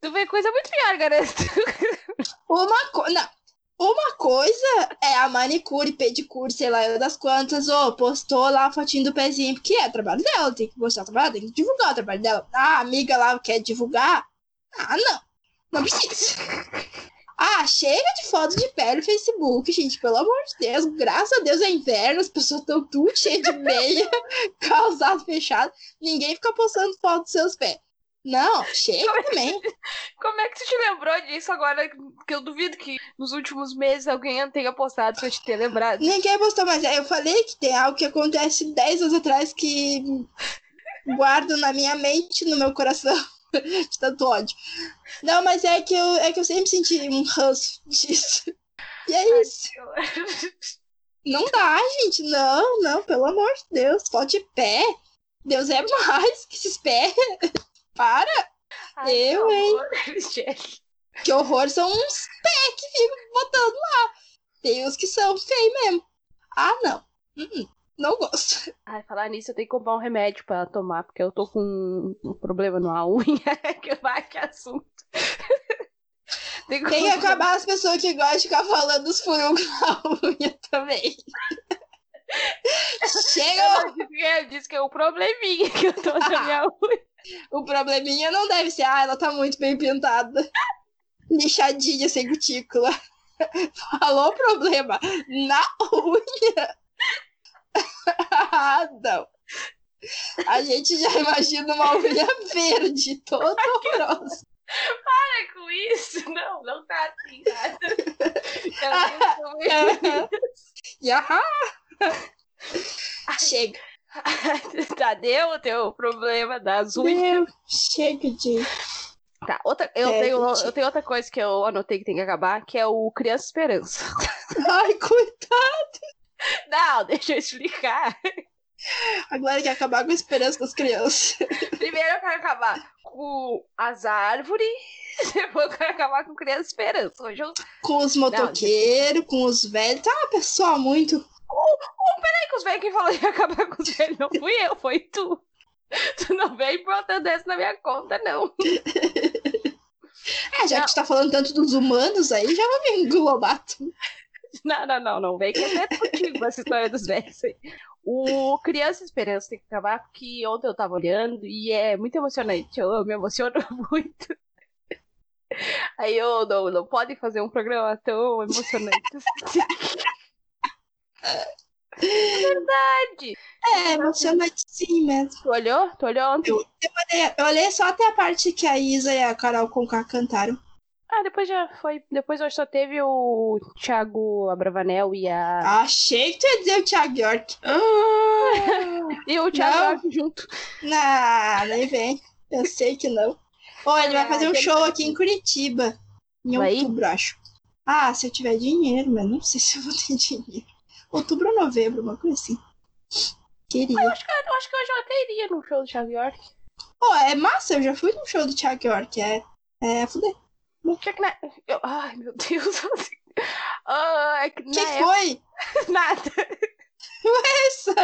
B: Tu vê coisa muito pior, garanto.
A: Uma coisa. Não. Uma coisa é a manicure, pedicure, sei lá, eu das quantas, ô, postou lá a fotinho do pezinho, porque é trabalho dela, tem que mostrar o trabalho, tem que divulgar o trabalho dela. Ah, a amiga lá quer divulgar? Ah, não. Não precisa. Ah, chega de foto de pé no Facebook, gente, pelo amor de Deus. Graças a Deus é inverno, as pessoas estão tudo cheias de meia, calçado fechado. Ninguém fica postando foto dos seus pés. Não, chega também.
B: Como é que tu te lembrou disso agora? Que eu duvido que nos últimos meses alguém tenha postado pra te ter lembrado.
A: Ninguém postou mais. Eu falei que tem algo que acontece 10 anos atrás que guardo na minha mente, no meu coração. De tanto ódio. Não, mas é que eu, é que eu sempre senti um ranço disso. E é isso. Não dá, gente. Não, não, pelo amor de Deus. Foto de pé. Deus é mais que esses pés. Para.
B: Ai,
A: Eu,
B: que
A: hein?
B: horror.
A: Que horror são uns pés que ficam botando lá. Tem uns que são feios mesmo. Ah, não. Uh-uh. Não gosto.
B: Ai, falar nisso, eu tenho que comprar um remédio pra tomar, porque eu tô com um problema numa unha. que vai, que assunto. Tem
A: Tem que acabar as pessoas que gostam de ficar falando dos furungos na unha também. Chega!
B: Disse Eu disse que é o probleminha que eu tô na minha unha.
A: O probleminha não deve ser, ah, ela tá muito bem pintada. Lixadinha sem cutícula. Falou problema na unha. Ah, não. A gente já imagina uma unha verde, toda horrorosa.
B: Para com isso! Não, não tá assim, nada.
A: Yaha! Chega.
B: Tadeu, o teu problema das unhas.
A: Chega de.
B: Tá, outra, eu,
A: É,
B: tenho,
A: gente.
B: eu tenho outra coisa que eu anotei que tem que acabar, que é o Criança Esperança.
A: Ai, coitado.
B: Não, deixa eu explicar.
A: Agora quer acabar com a esperança das crianças.
B: Primeiro eu quero acabar com as árvores, depois eu quero acabar com Criança Esperança. Hoje eu
A: Com os motoqueiros, com os velhos. Tá uma pessoa muito.
B: Peraí que os velhos quem falou que ia acabar com os velhos não fui eu, foi tu. Tu não vem botando essa na minha conta, não.
A: É, já
B: Não.
A: que tu tá falando tanto dos humanos aí, já vou me englobar tudo.
B: Não, não, não, não vem que é contigo essa história dos velhos aí. O Criança Esperança tem que acabar, porque ontem eu tava olhando e é muito emocionante. Eu me emociono muito. Aí eu não, não podem fazer um programa tão emocionante assim. Verdade.
A: É, emocionante sim mesmo.
B: Tu olhou? Tu olhou ontem?
A: Eu olhei, eu olhei só até a parte que a Isa e a Carol Conká cantaram.
B: Ah, depois já foi. Depois hoje só teve o Thiago Abravanel e a.
A: Achei que tu ia dizer o Thiago York.
B: E o Thiago. York junto.
A: Não, nem vem. Eu sei que não. Ó, ele vai
B: É,
A: fazer um show aqui em Curitiba. Em
B: Vai?
A: outubro, acho. Ah, se eu tiver dinheiro, mas não sei se eu vou ter dinheiro. Outubro ou novembro, uma coisa assim. Queria.
B: Eu acho que eu acho que eu já até iria no show do Thiago York.
A: Pô, é massa, eu já fui num show do Thiago York. É, é fuder.
B: Tinha que na... eu... Ai, meu Deus. Ah, é que
A: O que
B: época-
A: foi?
B: Nada.
A: Essa?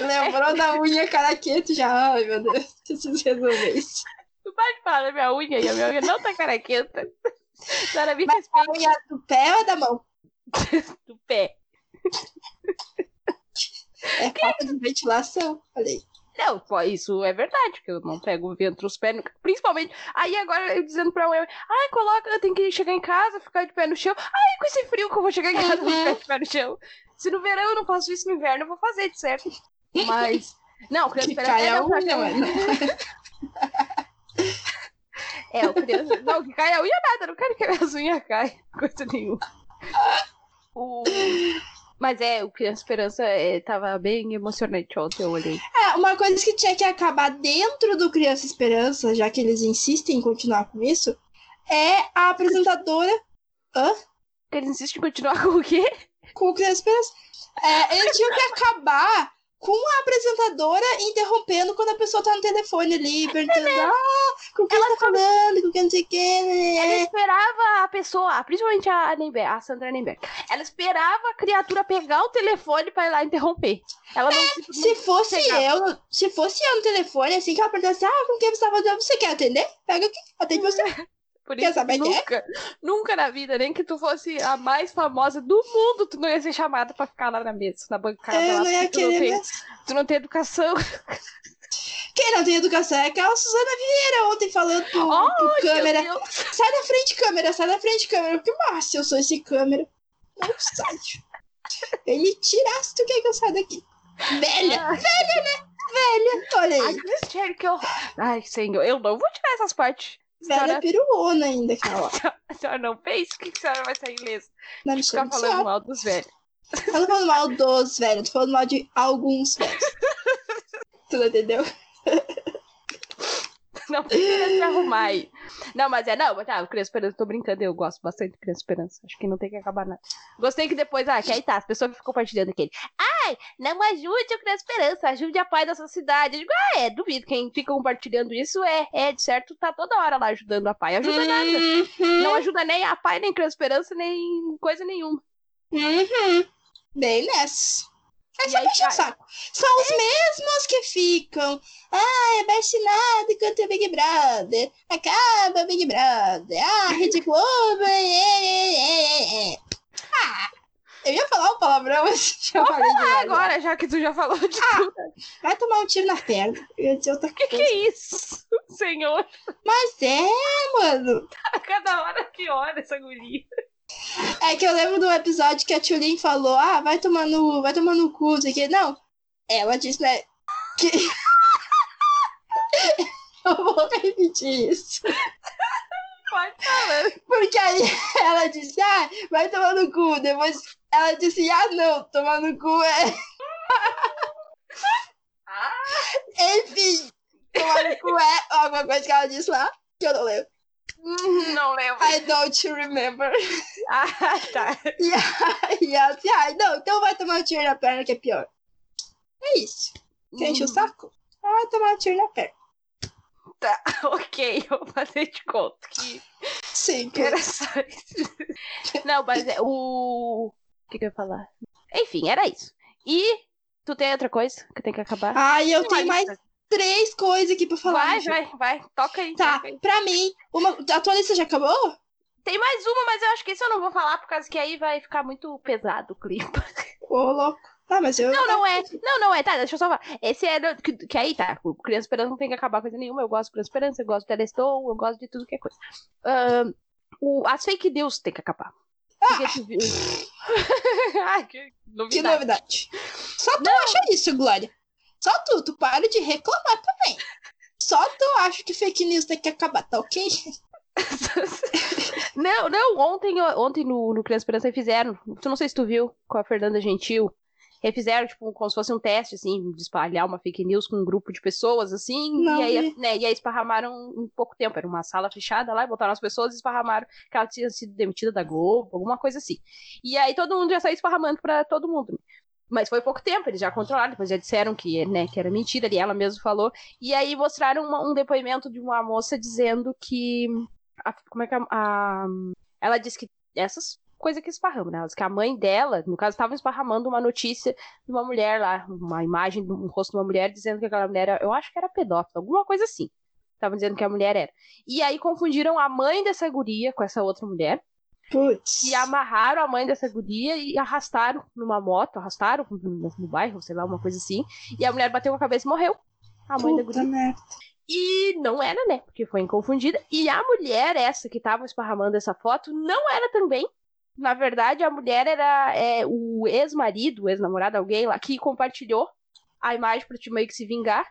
A: Lembrou da unha caraquete já. Ai, meu Deus. Preciso resolver isso.
B: Tu pode falar da minha unha e a minha unha não tá caraqueta. Senhora, me
A: A
B: respeita
A: unha do pé ou da mão?
B: do pé.
A: É falta de ventilação. Falei.
B: Não, pô, isso é verdade, porque eu não pego o vento os pés, principalmente. Aí agora eu dizendo pra mãe, ai, coloca, eu tenho que chegar em casa, ficar de pé no chão. Ai, com esse frio que eu vou chegar em casa, vou ficar de pé no chão. Se no verão eu não faço isso, no inverno eu vou fazer, de certo. Mas. Não, criança
A: Que
B: esperança.
A: cai
B: É,
A: a unha, mano.
B: é, o criança. Não, que cai a unha nada, não quero que as unhas caem, coisa nenhuma. O... Mas é, o Criança Esperança é, tava bem emocionante ontem, eu olhei.
A: É, uma coisa que tinha que acabar dentro do Criança Esperança, já que eles insistem em continuar com isso, é a apresentadora
B: Eles insistem em continuar com o quê?
A: com o Criança Esperança. É, eles tinham que acabar com a apresentadora interrompendo quando a pessoa tá no telefone ali, perguntando, ah, com quem tá falando, com quem não sei o que,
B: Ela
A: né?
B: esperava a pessoa, principalmente a Nember, a Sandra Nember, ela esperava a criatura pegar o telefone pra ir lá interromper. Ela não se.
A: Se fosse
B: Chegava.
A: eu, se fosse eu no telefone, assim que ela perguntasse, ah, com quem você tá falando, você quer atender? Pega aqui, atende você.
B: Por
A: Quer
B: isso,
A: saber é?
B: nunca, nunca na vida, nem que tu fosse a mais famosa do mundo, tu não ia ser chamada pra ficar lá na mesa, na bancada.
A: Eu
B: lá,
A: não ia
B: tu, não tem, tu não tem educação.
A: Quem não tem educação é aquela Suzana Vieira ontem falando pro,
B: Oh,
A: pro câmera. Sai da frente, câmera, sai da frente, câmera. Porque, massa, eu sou esse câmera. Não sai. Ele tirasse, tu quer que eu saia daqui? Velha,
B: Ai,
A: velha. Olha
B: Ai,
A: aí.
B: Cristiane, que horror. Ai, senhor, eu não vou tirar essas partes.
A: Velha
B: senhora-
A: peruona ainda aquela hora.
B: A senhora não fez? O que a senhora vai sair ilesa?
A: Não
B: Ficar
A: de
B: falando
A: senhora.
B: mal dos velhos.
A: Eu não tô falando mal dos velhos, tô falando mal de alguns velhos. tu não entendeu?
B: Não precisa se arrumar aí. Não, mas é, não, mas tá, Criança Esperança, tô brincando, eu gosto bastante do Criança Esperança. Acho que não tem que acabar nada. Gostei que depois, ah, que aí tá, as pessoas ficam compartilhando aquele. Ai, não ajude o Criança Esperança, ajude a pai da sua cidade. Eu digo, ah, é, duvido. Quem fica compartilhando isso é, é, de certo, tá toda hora lá ajudando a pai. Ajuda nada.
A: Uhum,
B: Não ajuda nem a pai, nem Criança Esperança, nem coisa nenhuma.
A: uhum. Bem nessa. É só puxar o saco. São os mesmos que ficam. Ah, é vacinado enquanto é Big Brother. Acaba o Big Brother. Ah, Rede Globo. É, é, é, é. Eu ia falar um palavrão, mas já falei de
B: Ah, agora, já que tu já falou de tudo.
A: Vai tomar um tiro na perna. Eu ia outra
B: que,
A: coisa.
B: que é isso, senhor?
A: Mas é, mano.
B: A cada hora pior essa guria.
A: É que eu lembro do episódio que a Tulin falou, ah, vai tomar no, vai tomar no cu, não sei o que. Não, ela disse, né, que... eu vou repetir isso.
B: Pode falar.
A: Porque aí ela disse, ah, vai tomar no cu. Depois ela disse, ah, não, tomar no cu é... Enfim, tomar no cu é alguma coisa que ela disse lá, que eu não lembro.
B: Hum, Não lembro.
A: I don't remember.
B: Ah, tá.
A: E aí ela disse, ah, não, então vai tomar um tiro na perna que é pior. É isso. Quer encher o saco? Vai tomar um tiro na perna.
B: Tá, ok, eu vou fazer de conta que
A: Sim,
B: que era só isso. Não, mas é o. O que, que eu ia falar? Enfim, era isso. E tu tem outra coisa que tem que acabar?
A: Ai, eu tenho mais três coisas aqui pra falar.
B: Vai, vai, vai. Toca aí.
A: Tá,
B: toca aí.
A: pra mim, uma... a tua lista já acabou?
B: Tem mais uma, mas eu acho que isso eu não vou falar, por causa que aí vai ficar muito pesado o clipe.
A: Ô, louco. Tá, mas eu.
B: Não, não é. Não, não é. Tá, deixa eu só falar. Esse é. do- Que, que aí tá. O Criança Esperança não tem que acabar coisa nenhuma. Eu gosto de Criança Esperança, eu gosto de Telestone, eu gosto de tudo que é coisa. Ahn, o, as fake news tem que acabar. Porque tu viu. Ai, que
A: Que
B: novidade.
A: novidade. Só tu acha isso, Glória. Só tu, tu para de reclamar também. Só tu acha que fake news tem que acabar, tá ok?
B: Não, não, ontem, ontem no, no Criança Esperança fizeram. Tu não sei se tu viu com a Fernanda Gentil. Refizeram, tipo, como se fosse um teste, assim, de espalhar uma fake news com um grupo de pessoas, assim.
A: Não
B: e, aí, né, e aí esparramaram em pouco tempo. Era uma sala fechada lá, e botaram as pessoas e esparramaram que ela tinha sido demitida da Globo, alguma coisa assim. E aí todo mundo já saiu esparramando pra todo mundo. Mas foi pouco tempo, eles já controlaram, depois já disseram que, né, que era mentira, ali ela mesma falou. E aí mostraram uma- um depoimento de uma moça dizendo que. a- como é que a, a- ela disse que essas coisas que esparramam, né? Ela disse que a mãe dela, no caso, estava esparramando uma notícia de uma mulher lá, uma imagem um rosto de uma mulher, dizendo que aquela mulher, era- eu acho que era pedófila, alguma coisa assim. Estavam dizendo que a mulher era. E aí confundiram a mãe dessa guria com essa outra mulher.
A: Putz.
B: E amarraram a mãe dessa guria e arrastaram numa moto, arrastaram no, bairro, sei lá, uma coisa assim. E a mulher bateu com a cabeça e morreu. A mãe da
A: Puta
B: guria.
A: merda.
B: E não era, né? Porque foi confundida. E a mulher, essa que tava esparramando essa foto, não era também. Na verdade, a mulher era é, o ex-marido, o ex-namorado, alguém lá, que compartilhou a imagem pra te meio que se vingar.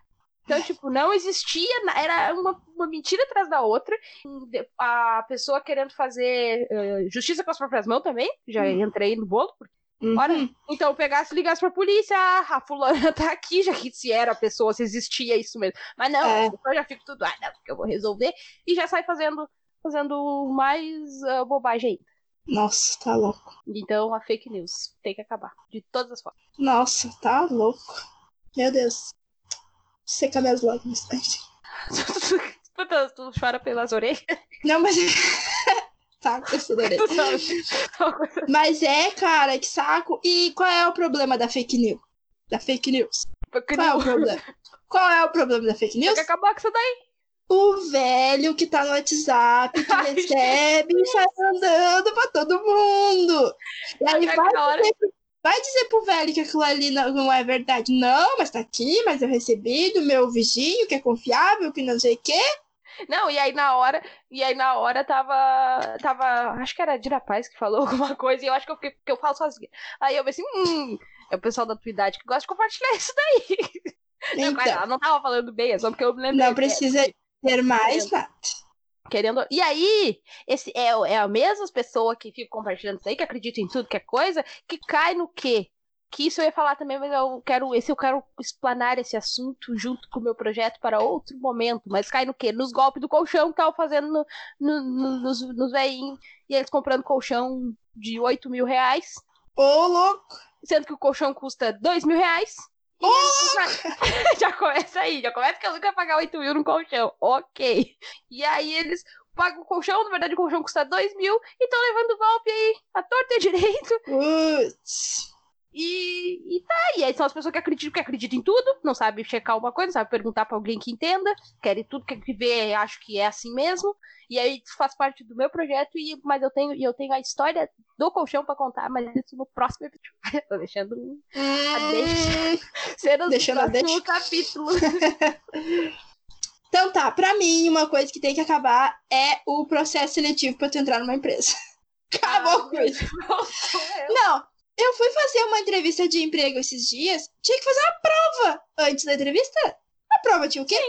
B: Então, tipo, não existia, era uma, uma mentira atrás da outra. A pessoa querendo fazer eh, justiça com as próprias mãos também, já entrei no bolo.
A: Uhum.
B: Ora, então pegasse e ligasse pra polícia, ah, a fulana tá aqui, já que se era a pessoa, se existia isso mesmo. Mas não,
A: É.
B: eu já fico tudo, ah, não, porque eu vou resolver, e já sai fazendo, fazendo mais ah, bobagem ainda.
A: Nossa, tá louco.
B: Então a fake news tem que acabar, de todas as formas.
A: Nossa, tá louco. Meu Deus. Seca minhas lágrimas.
B: Puta, tu chora pelas orelhas,
A: Não, mas. tá, eu
B: coisa
A: Mas é, cara, que saco. E qual é o problema da fake news? Da fake news? Qual é o problema? Qual é o problema da fake
B: Tem
A: news?
B: que acabar com isso daí.
A: O velho que tá no WhatsApp, que
B: Ai,
A: recebe e sai mandando pra todo mundo. E aí vai dizer, pro- vai dizer pro velho que aquilo ali não, não é verdade. Não, mas tá aqui, mas eu recebi do meu vizinho, que é confiável, que não sei o quê.
B: Não, e aí na hora, e aí na hora tava, tava, acho que era a Dira Paz que falou alguma coisa, e eu acho que eu, fiquei, que eu falo sozinha. Aí eu pensei, hum, é o pessoal da tua idade que gosta de compartilhar isso daí. Não,
A: Então,
B: ela não tava falando bem, é só porque eu me lembrei.
A: não precisa ter mais nada.
B: Querendo... E aí, esse é, é a mesma pessoa que fica compartilhando isso aí, que acredita em tudo que é coisa, que cai no quê? Que isso eu ia falar também, mas eu quero, esse eu quero explanar esse assunto junto com o meu projeto para outro momento. Mas cai no quê? Nos golpes do colchão que estavam fazendo no, no, no, nos, nos veinhos, e eles comprando colchão de 8 mil reais,
A: Ô, louco.
B: sendo que o colchão custa 2 mil reais. Já começa aí, já começa que eu nunca ia pagar 8 mil no colchão. Ok. E aí eles pagam o colchão, na verdade o colchão custa 2 mil, e estão levando golpe aí, a torta e direito.
A: Putz.
B: E, e tá, e aí são as pessoas que acreditam que acreditam em tudo, não sabem checar uma coisa, não sabem perguntar pra alguém que entenda, querem tudo, quer ver, acho que é assim mesmo. E aí faz parte do meu projeto, e, mas eu tenho, eu tenho a história do colchão pra contar, mas isso no próximo episódio. Tô deixando.
A: Hum,
B: Ser no
A: Deixando a
B: capítulo.
A: Então tá, pra mim, uma coisa que tem que acabar é o processo seletivo pra tu entrar numa empresa. Acabou com isso. Não, eu fui fazer uma entrevista de emprego esses dias, tinha que fazer uma prova antes da entrevista. A prova tinha o quê?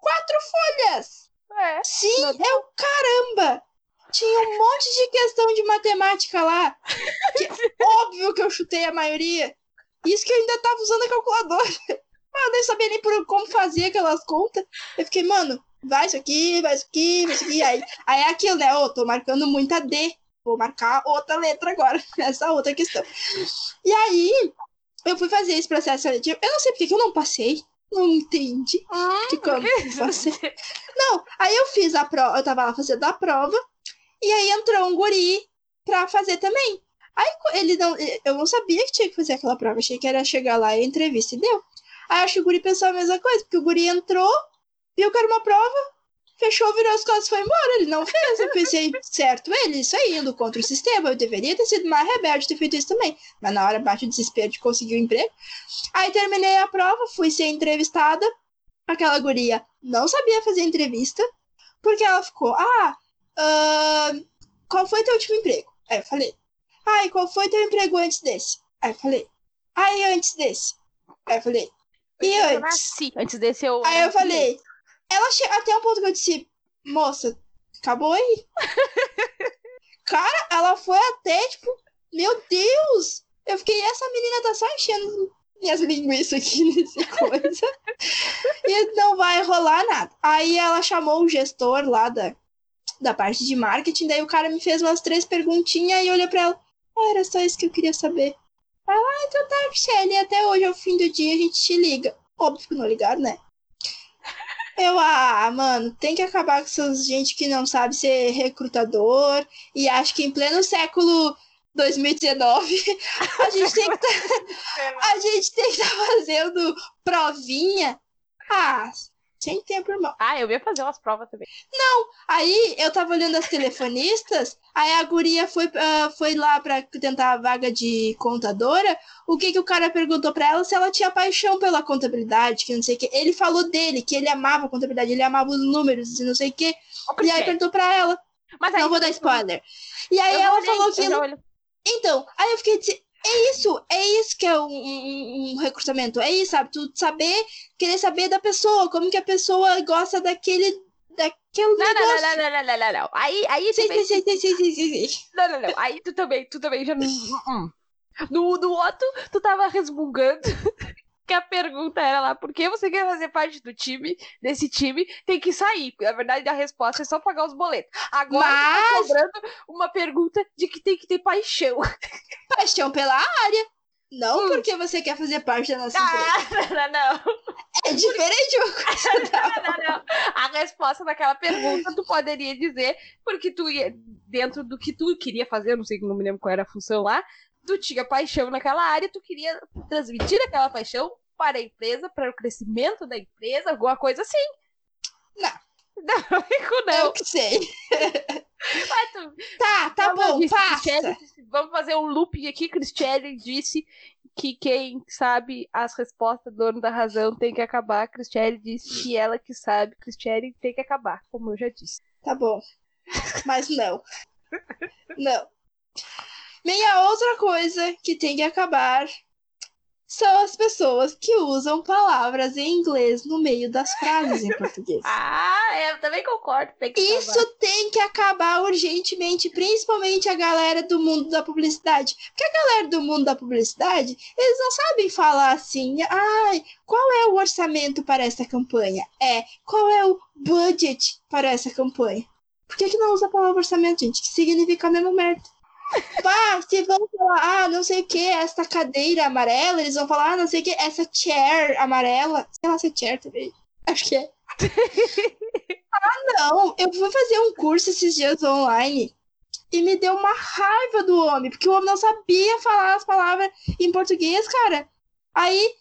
A: Quatro folhas.
B: É.
A: Sim,
B: Não
A: é o caramba. Tinha um monte de questão de matemática lá. Que, óbvio que eu chutei a maioria. Isso que eu ainda tava usando a calculadora. Mas eu nem sabia nem por como fazer aquelas contas. Eu fiquei, mano, vai isso aqui, vai isso aqui, vai isso aqui. Aí, aí é aquilo, né? Ô, tô marcando muita D. Vou marcar outra letra agora, essa outra questão. E aí, eu fui fazer esse processo seletivo. Eu não sei porque que eu não passei. Não entendi.
B: Hum,
A: Que como
B: por quê?
A: que você- Não, aí eu fiz a prova, eu tava lá fazendo a prova, e aí entrou um guri pra fazer também. Aí ele não, eu não sabia que tinha que fazer aquela prova, achei que era chegar lá e entrevista, e deu. Aí acho que o guri pensou a mesma coisa, porque o guri entrou, viu que era uma prova, fechou, virou as costas e foi embora. Ele não fez. Eu pensei, certo, ele, isso aí, indo contra o sistema. Eu deveria ter sido mais rebelde ter feito isso também. Mas na hora bate o desespero de conseguir o emprego. Aí terminei a prova, fui ser entrevistada. Aquela guria não sabia fazer entrevista, porque ela ficou, ah, ahn, qual foi teu último emprego? Aí eu falei, ah, e qual foi teu emprego antes desse? Aí eu falei, ah, e antes desse? Aí eu falei, e
B: Eu
A: antes?
B: nasci. Antes desse eu.
A: Aí eu falei, ela chega até um ponto que eu disse, moça, acabou aí. Cara, ela foi até, tipo, meu Deus! Eu fiquei, essa menina tá só enchendo minhas linguiças aqui nesse coisa. e não vai rolar nada. Aí ela chamou o gestor lá da, da parte de marketing, daí o cara me fez umas três perguntinhas e olhei pra ela, ah, era só isso que eu queria saber. Ela, ah, então tá, Michelle, até hoje, ao fim do dia, a gente te liga. Óbvio que não ligaram, né? Eu, ah, mano, tem que acabar com essas gente que não sabe ser recrutador e acho que em pleno século 2019 a gente tem que tá, a gente tem que estar fazendo provinha. Ah, sem tempo, irmão.
B: Ah, eu ia fazer umas provas também.
A: Aí eu tava olhando as telefonistas, aí a guria foi, ah, foi lá pra tentar a vaga de contadora. O que que o cara perguntou pra ela se ela tinha paixão pela contabilidade, que não sei o que. Ele falou dele, que ele amava a contabilidade, ele amava os números e não sei o que. E aí perguntou pra ela.
B: Mas aí,
A: Não vou dar spoiler. E aí
B: eu
A: ela
B: olhei,
A: falou
B: olhei.
A: Então, aí eu fiquei é isso, é isso que é um, um- um recrutamento. É isso, sabe? Tu saber, querer saber da pessoa, como que a pessoa gosta daquele, daquele
B: Não,
A: negócio.
B: não, não, não, não, não, não. Aí, aí
A: Sim,
B: também.
A: sim, sim, sim, sim, sim, sim.
B: Não, não, não. Aí tu também, tu também já. não- Hum. No, no outro, tu tava resmungando que a pergunta era lá, por que você quer fazer parte do time, desse time, tem que sair. Na verdade, a resposta é só pagar os boletos. Agora tá
A: Mas-
B: cobrando uma pergunta de que tem que ter paixão.
A: Paixão pela área. Não
B: Hum.
A: porque você quer fazer parte da nossa empresa.
B: Ah, não, não,
A: É diferente uma coisa outra.
B: não, não. A resposta daquela pergunta tu poderia dizer, porque tu ia, dentro do que tu queria fazer, eu não sei, não me lembro qual era a função lá, tu tinha paixão naquela área, tu queria transmitir aquela paixão para a empresa, para o crescimento da empresa, alguma coisa assim.
A: Não.
B: Não, Rico,
A: Eu
B: não.
A: que sei.
B: Mas tu-
A: Tá, tá
B: eu
A: bom,
B: disse,
A: passa.
B: Disse- vamos fazer um looping aqui. Cristiane disse que quem sabe as respostas, dono da razão, tem que acabar. Cristiane disse que ela que sabe, Cristiane tem que acabar, como eu já disse.
A: Tá bom. Mas não. Não. Meia outra coisa que tem que acabar são as pessoas que usam palavras em inglês no meio das frases em português.
B: Ah, eu também concordo. Tem que acabar.
A: Isso tem que acabar urgentemente, principalmente a galera do mundo da publicidade. Porque a galera do mundo da publicidade, eles não sabem falar assim, ai, qual é o orçamento para essa campanha? É, qual é o budget para essa campanha? Por que, que não usa a palavra orçamento, gente? Que significa a mesma merda. Pá, se vão falar, ah, não sei o que, essa cadeira amarela, eles vão falar, ah, não sei o que, essa chair amarela. Sei lá se é chair também. Acho que é. Não, eu fui fazer um curso esses dias online e me deu uma raiva do homem, porque o homem não sabia falar as palavras em português, cara. Aí,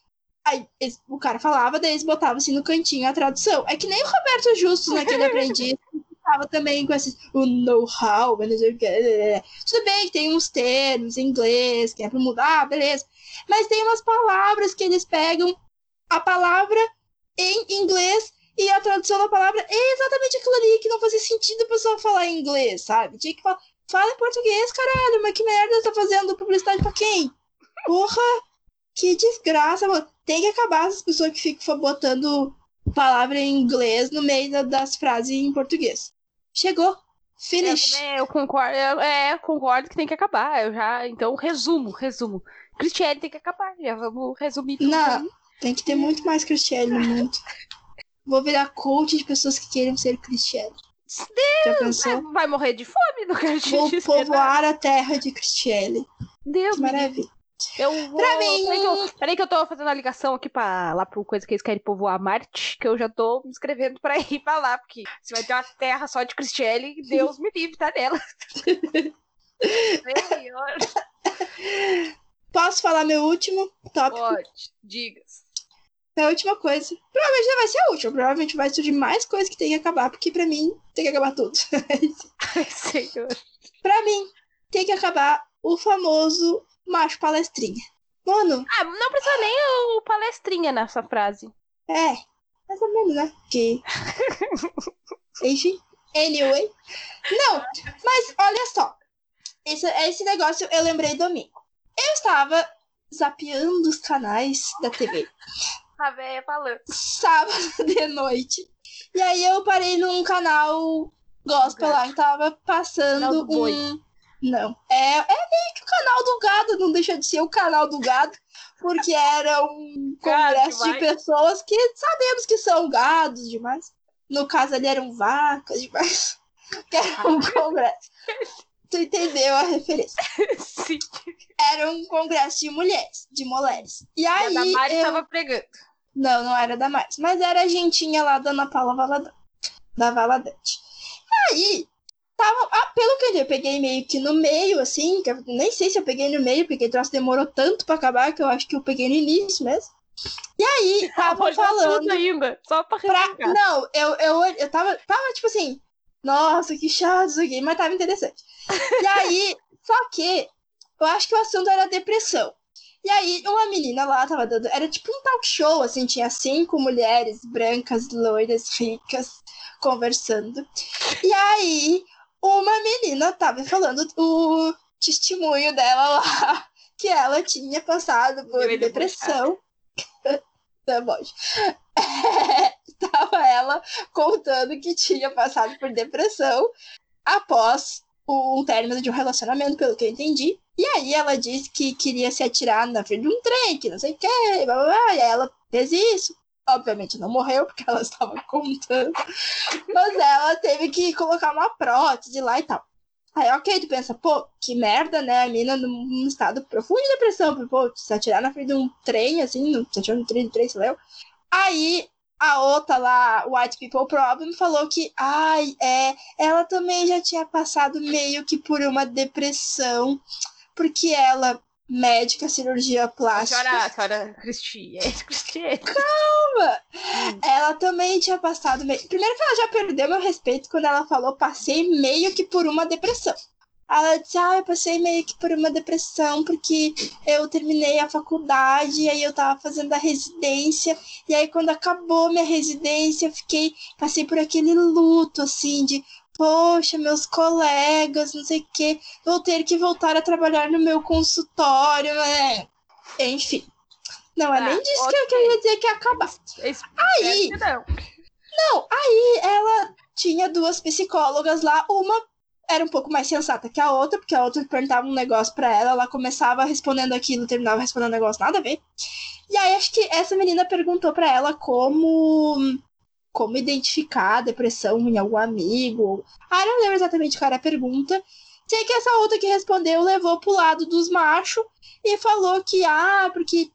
A: aí eles- o cara falava, daí eles botavam assim no cantinho a tradução. É que nem o Roberto Justus naquele aprendiz. Tava também com esse, know-how, não sei o que. Tudo bem que tem uns termos em inglês, que é pra mudar, beleza. Mas tem umas palavras que eles pegam a palavra em inglês e a tradução da palavra é exatamente aquilo ali que não fazia sentido a pessoa falar em inglês, sabe? Tinha que falar, fala em português, caralho, mas que merda você tá fazendo publicidade pra quem? Porra, que desgraça, mano. Tem que acabar essas pessoas que ficam botando palavra em inglês no meio da- das frases em português. Chegou. Finish.
B: eu concordo, eu- é, eu concordo que tem que acabar. Eu já, então, resumo, resumo. Cristiane tem que acabar. Já vamos resumir tudo.
A: Não.
B: aí.
A: Tem que ter muito mais Cristiane no mundo. Vou virar coach de pessoas que queiram ser Cristiane. Pensou?
B: É, vai morrer de fome, não quero te
A: Vou povoar a terra de Cristiane.
B: Deus
A: Que maravilha.
B: Eu vou.
A: Pra mim-
B: Peraí que eu, peraí que eu tô fazendo a ligação aqui pra, lá pro coisa que eles querem povoar Marte, que eu já tô me inscrevendo pra ir pra lá, porque se vai ter uma terra só de Cristiane, Deus me livre, tá nela. Senhor,
A: Posso falar meu último tópico?
B: Pode, digas.
A: A última coisa. Provavelmente não vai ser a última. Provavelmente vai surgir mais coisa que tem que acabar, porque pra mim tem que acabar tudo.
B: Ai, Senhor.
A: pra mim, tem que acabar o famoso macho palestrinha. Mano,
B: Ah, não precisa nem o palestrinha nessa frase.
A: é. Mais ou menos, né? Que. Enfim. Anyway. Não, mas olha só. Esse, esse negócio eu lembrei domingo. Eu estava zapeando os canais da TV.
B: A véia falando.
A: sábado de noite. E aí eu parei num canal gospel lá que tava passando um. Não. É, é meio que o canal do gado, não deixa de ser o canal do gado, porque era um congresso de pessoas que sabemos que são gados demais. No caso ali eram vacas demais. Que era um congresso. Tu entendeu a referência?
B: Sim.
A: Era um congresso de mulheres, de mulheres. E
B: E a
A: aí.
B: Damares
A: eu...
B: tava pregando.
A: Não, não era da mais. Mas era a gentinha lá da Ana Paula Valadante. Da Valadante. Aí, tava. Ah, pelo que eu, eu peguei meio que no meio, assim. Que eu nem sei se eu peguei no meio, porque o troço demorou tanto pra acabar que eu acho que eu peguei no início mesmo. E aí, tava
B: Pode dar
A: falando.
B: ainda, só pra
A: Pra... Não, eu, eu, eu tava, tava tipo assim, nossa, que chato isso aqui, mas tava interessante. E aí, só que eu acho que o assunto era depressão. E aí, uma menina lá tava dando. Era tipo um talk show, assim, tinha cinco mulheres brancas, loiras, ricas, conversando. E aí, uma menina tava falando o testemunho dela lá, que ela tinha passado por
B: Eu
A: depressão. tá bom. Tava ela contando que tinha passado por depressão após o término de um relacionamento, pelo que eu entendi. E aí ela disse que queria se atirar na frente de um trem, que não sei o que, blá, blá, blá, e ela fez isso. Obviamente não morreu, porque ela estava contando. Mas ela teve que colocar uma prótese lá e tal. Aí, ok, tu pensa, pô, que merda, né? A mina num, estado profundo de depressão, pô, se atirar na frente de um trem, assim, se atirar no trem de trem, sei lá. eu. Aí a outra lá, White People Problem, falou que, ai, é, ela também já tinha passado meio que por uma depressão, porque ela, médica, cirurgia plástica,
B: senhora, a senhora Cristiane. Cristiane.
A: ela também tinha passado meio. Primeiro que ela já perdeu meu respeito quando ela falou passei meio que por uma depressão. Ela disse, ah, eu passei meio que por uma depressão porque eu terminei a faculdade e aí eu tava fazendo a residência e aí quando acabou minha residência eu fiquei, passei por aquele luto assim de poxa, meus colegas, não sei o que, vou ter que voltar a trabalhar no meu consultório, né? Enfim. Não é
B: Tá,
A: nem disso que eu queria dizer que ia acabar.
B: Aí. Não.
A: Não, aí ela tinha duas psicólogas lá, uma era um pouco mais sensata que a outra, porque a outra perguntava um negócio pra ela, ela começava respondendo aquilo, terminava respondendo um negócio, nada a ver. E aí acho que essa menina perguntou pra ela como como identificar a depressão em algum amigo. Ah, não lembro exatamente qual era a pergunta. Sei que essa outra que respondeu levou pro lado dos machos e falou que, ah, porque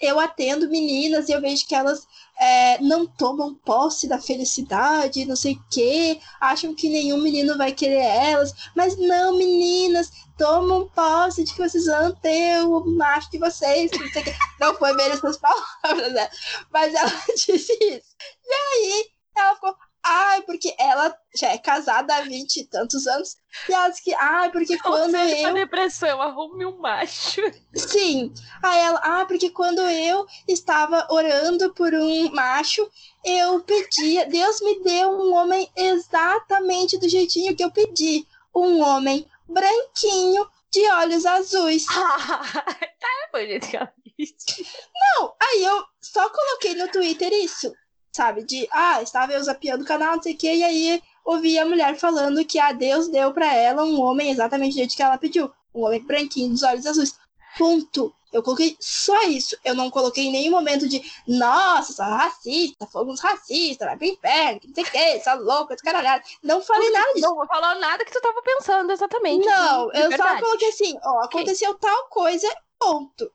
A: eu atendo meninas e eu vejo que elas é, não tomam posse da felicidade, não sei o quê, acham que nenhum menino vai querer elas, mas não, meninas, tomam posse de que vocês vão ter o macho de vocês, não sei o quê. Não foi bem essas palavras, né? Mas ela disse isso. E aí, ela ficou, ai, porque ela já é casada há vinte e tantos anos, e ela disse que, ai, porque quando eu...
B: depressão, arrume um macho.
A: Sim, aí ela, ah, porque quando eu estava orando por um macho, eu pedia, Deus me deu um homem exatamente do jeitinho que eu pedi, um homem branquinho, de olhos azuis.
B: tá, foi jeito que ela disse.
A: Não, aí eu só coloquei no Twitter isso sabe? De, ah, estava eu zapeando o canal, não sei o quê, e aí ouvi a mulher falando que a Deus deu para ela um homem exatamente do jeito que ela pediu. Um homem branquinho, dos olhos azuis. Ponto. Eu coloquei só isso. Eu não coloquei em nenhum momento de, nossa, sou racista, fomos racistas, vai pro inferno, não sei o que, sou louca, descaralhada. Não falei nada disso.
B: Não falou nada que tu tava pensando exatamente.
A: Não, eu verdade. só coloquei assim, ó, aconteceu okay. tal coisa, ponto.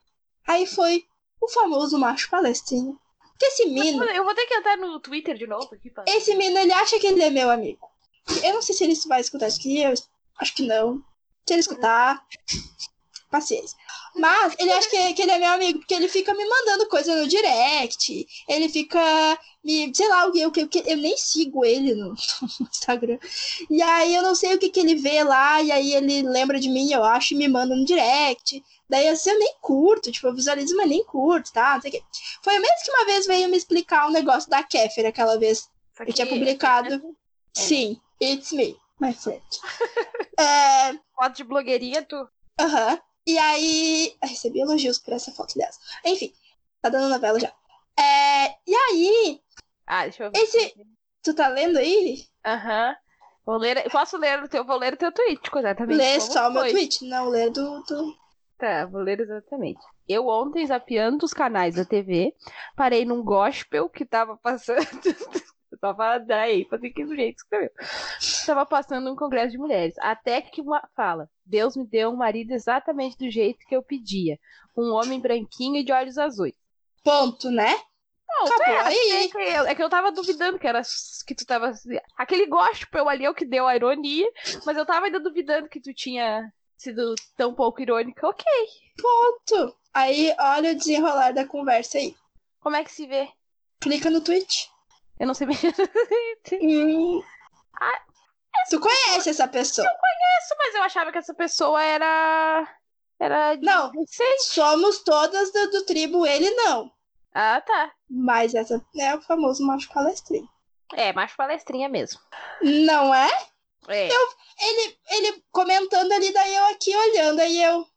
A: Aí foi o famoso macho palestino porque esse Mino.
B: Eu vou ter que entrar no Twitter de novo aqui. Pra...
A: Esse Mino, ele acha que ele é meu amigo. Eu não sei se ele vai escutar isso aqui, eu acho que não. Se ele escutar, paciência. Mas ele acha que, que ele é meu amigo, porque ele fica me mandando coisa no direct. Ele fica me. Sei lá, o que eu, eu, eu nem sigo ele no, no, Instagram. E aí eu não sei o que, que ele vê lá, e aí ele lembra de mim, eu acho, e me manda no direct. Daí assim, eu nem curto, tipo, eu visualizo, mas nem curto, tá? Não sei o quê. Foi o mesmo que uma vez veio me explicar um negócio da Kéfera, aquela vez. Eu tinha publicado. É... Sim, it's me, my friend.
B: é... Foto de blogueirinha, tu?
A: Aham. Uhum. E aí. Eu recebi elogios por essa foto dessa. Enfim, tá dando novela já. É... E aí.
B: Ah, deixa eu ver.
A: Esse. Tu tá lendo aí?
B: Aham. Uhum. Vou ler, posso ler o teu, vou ler o teu tweet, exatamente.
A: Lê só o meu tweet, não ler do, do,
B: Tá, vou ler exatamente. Eu ontem, zapeando os canais da TV, parei num gospel que tava passando. Só pra dar aí, fazer que do jeito que escreveu. Tava passando um congresso de mulheres. Até que uma fala: Deus me deu um marido exatamente do jeito que eu pedia. Um homem branquinho e de olhos azuis.
A: Ponto, né?
B: Não, Acabou é, aí. É que, eu, é que eu tava duvidando que era que tu tava. Aquele gospel ali é o que deu a ironia, mas eu tava ainda duvidando que tu tinha sido tão pouco irônica, ok.
A: Ponto. Aí, olha o desenrolar da conversa aí.
B: Como é que se vê?
A: Clica no Twitch.
B: Eu não sei bem.
A: hum. ah, tu conhece essa pessoa?
B: Eu conheço, mas eu achava que essa pessoa era. Era.
A: Não, somos todas do, do tribo, ele não.
B: Ah, tá.
A: Mas essa é o famoso macho palestrinho.
B: É, macho palestrinha mesmo.
A: Não é?
B: É.
A: Eu, ele, ele comentando ali, daí eu aqui olhando, aí eu.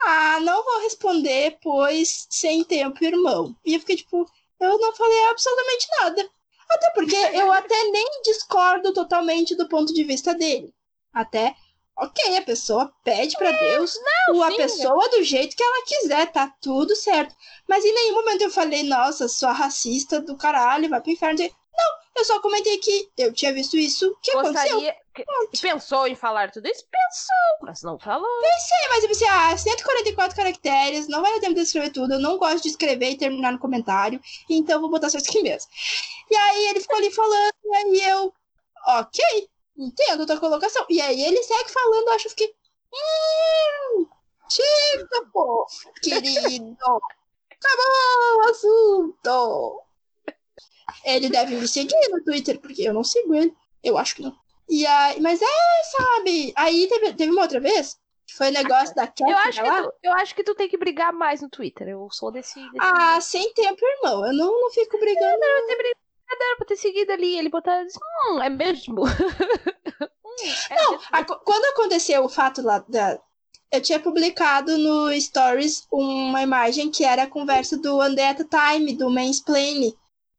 A: Ah, não vou responder, pois sem tempo, irmão. E eu fiquei tipo, eu não falei absolutamente nada. Até porque eu até nem discordo totalmente do ponto de vista dele. Até, ok, a pessoa pede para é, Deus não, a sim, pessoa do jeito que ela quiser, tá tudo certo. Mas em nenhum momento eu falei, nossa, sua racista do caralho, vai pro inferno. Eu só comentei que eu tinha visto isso, que Gostaria... aconteceu.
B: Que... Pensou em falar tudo isso? Pensou, mas não falou.
A: Pensei, mas eu pensei, ah, 144 caracteres, não vai dar tempo de escrever tudo. Eu não gosto de escrever e terminar no comentário, então vou botar só isso aqui mesmo. E aí ele ficou ali falando, e aí eu, ok, entendo a tua colocação. E aí ele segue falando, eu acho que. Hum, chega, pô, querido. Acabou o assunto. Ele deve me seguir no Twitter, porque eu não sigo ele. Eu acho que não. E aí, mas é, sabe? Aí teve, teve uma outra vez que foi o negócio da Cat
B: eu acho, que tu, eu acho que tu tem que brigar mais no Twitter. Eu sou desse. desse
A: ah, sem tempo, irmão. Eu não, não fico brigando. Não,
B: não, não. Era pra ter seguido ali. Ele botar. Hum, é mesmo.
A: hum, é não, mesmo. A, quando aconteceu o fato lá da. Eu tinha publicado no Stories uma imagem que era a conversa do Andetta Time, do Mansplaining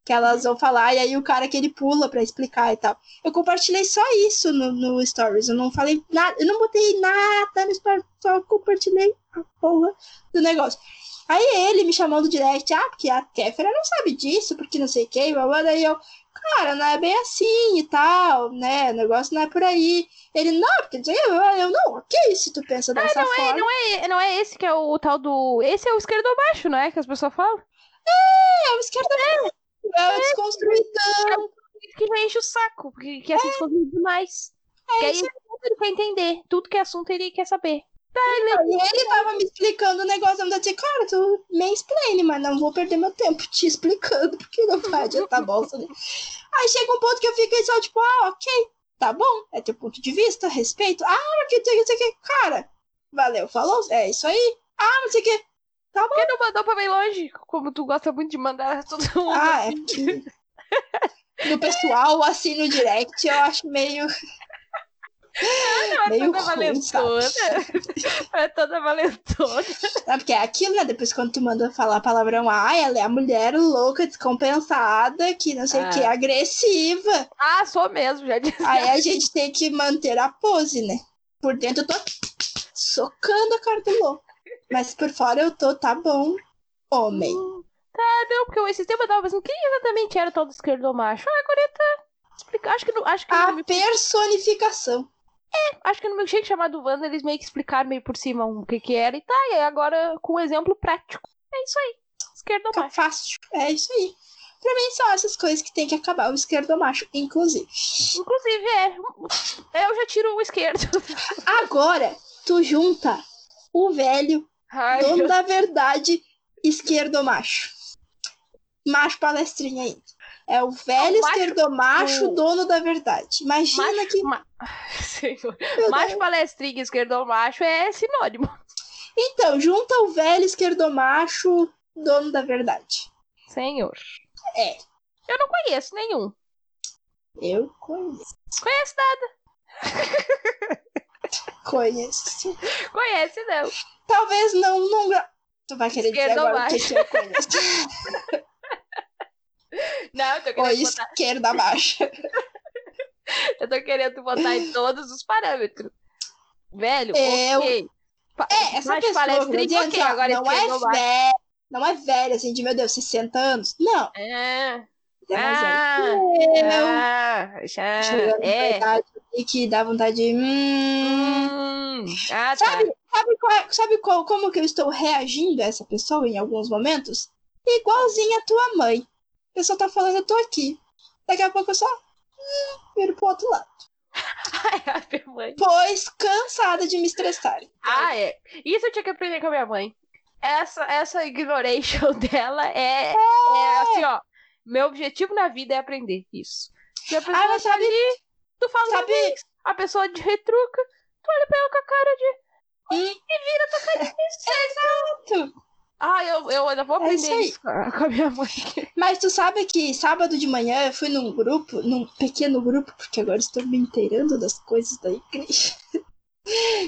A: que elas vão falar, e aí o cara que ele pula para explicar e tal. Eu compartilhei só isso no, no Stories, eu não falei nada, eu não botei nada no Stories, só compartilhei a porra do negócio. Aí ele me chamou no direct, ah, porque a Kéfera não sabe disso, porque não sei o que, blá, blá, daí eu, cara, não é bem assim e tal, né? O negócio não é por aí. Ele, não, porque eu, eu não, ok, se tu pensa
B: Ah,
A: dessa
B: não, é,
A: forma.
B: não, é, não é esse que é o tal do. Esse é o esquerdo abaixo, não é? Que as pessoas falam.
A: É, o esquerda é, o desconstruidão.
B: Que já enche o saco, porque que é desconstruído demais. que aí ele quer entender. Tudo que é assunto ele quer saber.
A: E ele tava me explicando o negócio, eu disse, cara, tu me explain, mas não vou perder meu tempo te explicando, porque não vai adiantar bolsa. Né? Aí chega um ponto que eu fiquei só, tipo, ah, ok, tá bom, é teu ponto de vista, respeito. Ah, que não sei o que, cara, valeu, falou, é isso aí. Ah, não sei o que. Tá bom.
B: Por que não mandou pra bem longe? Como tu gosta muito de mandar todo mundo.
A: Ah, é que no pessoal, assim, no direct, eu acho meio.
B: é toda
A: ruim, sabe?
B: valentona. É toda valentona.
A: Não, porque é aquilo, né? Depois quando tu manda falar palavrão, ah, ela é a mulher louca, descompensada, que não sei o que,
B: Ah.
A: agressiva.
B: Ah, sou mesmo, já disse.
A: Aí a gente tem que manter a pose, né? Por dentro eu tô socando a cara do louco. Mas por fora eu tô, tá bom, homem.
B: Tá, não, porque esse tempo eu tava pensando, quem exatamente era o tal do esquerdo macho? Ah, agora tá. Explicar. Acho que, no, acho, que
A: A
B: no,
A: personificação.
B: acho que no milkshake chamado Wanda eles meio que explicaram meio por cima o que que era e tá, e aí agora com um exemplo prático. É isso aí. Esquerdo macho.
A: fácil. É isso aí. Pra mim são essas coisas que tem que acabar. O esquerdo macho, inclusive.
B: Inclusive, é. Eu já tiro o esquerdo.
A: Agora, tu junta o velho
B: Ai,
A: dono
B: eu-
A: da verdade, esquerdo macho. Macho palestrinha ainda. É o velho
B: É o
A: esquerdo macho,
B: o-
A: dono da verdade. Imagina
B: Macho-
A: que.
B: ma- Senhor.
A: Meu
B: Macho
A: Deus.
B: palestrinha, esquerdo macho é sinônimo.
A: Então, junta o velho esquerdo macho, dono da verdade.
B: Senhor.
A: É.
B: Eu não conheço nenhum.
A: Eu conheço.
B: Conhece nada.
A: Conheço.
B: Conhece, não.
A: Talvez não. não... Tu vai querer dizer agora o que, que eu conheço.
B: Não, eu tô
A: Ou
B: querendo botar,
A: esquerda baixa.
B: eu tô querendo botar em todos os parâmetros. Velho,
A: Eu-
B: ok. Pa-
A: É, essa pessoa,
B: palestrinha,
A: não,
B: ok, agora
A: não é velho. Não é velho, assim, de meu Deus, 60 anos. Não.
B: É.
A: É mais
B: Ah,
A: velho. Eu,
B: ah, já,
A: chegando na
B: é.
A: idade e que dá vontade de. Hum,
B: Hum, ah, tá.
A: sabe, sabe, qual é- sabe qual, como que eu estou reagindo a essa pessoa em alguns momentos? Igualzinha a tua mãe. A pessoa tá falando, eu tô aqui. Daqui a pouco eu só hum, viro pro outro lado.
B: Ai, minha mãe.
A: Pois cansada de me estressar.
B: Ah, é. Isso eu tinha que aprender com a minha mãe. Essa, essa ignoration dela é, é assim, ó. Meu objetivo na vida é aprender isso. Se a pessoa
A: Ah,
B: tá
A: sabe-
B: ali, tu fala
A: sabe-
B: vez, a pessoa de retruca, tu olha pra ela com a cara de.
A: Hum. Exato.
B: Ah, eu, eu ainda vou
A: É isso
B: aprender isso com a, minha mãe.
A: Mas tu sabe que sábado de manhã eu fui num grupo, num pequeno grupo, porque agora estou me inteirando das coisas da igreja.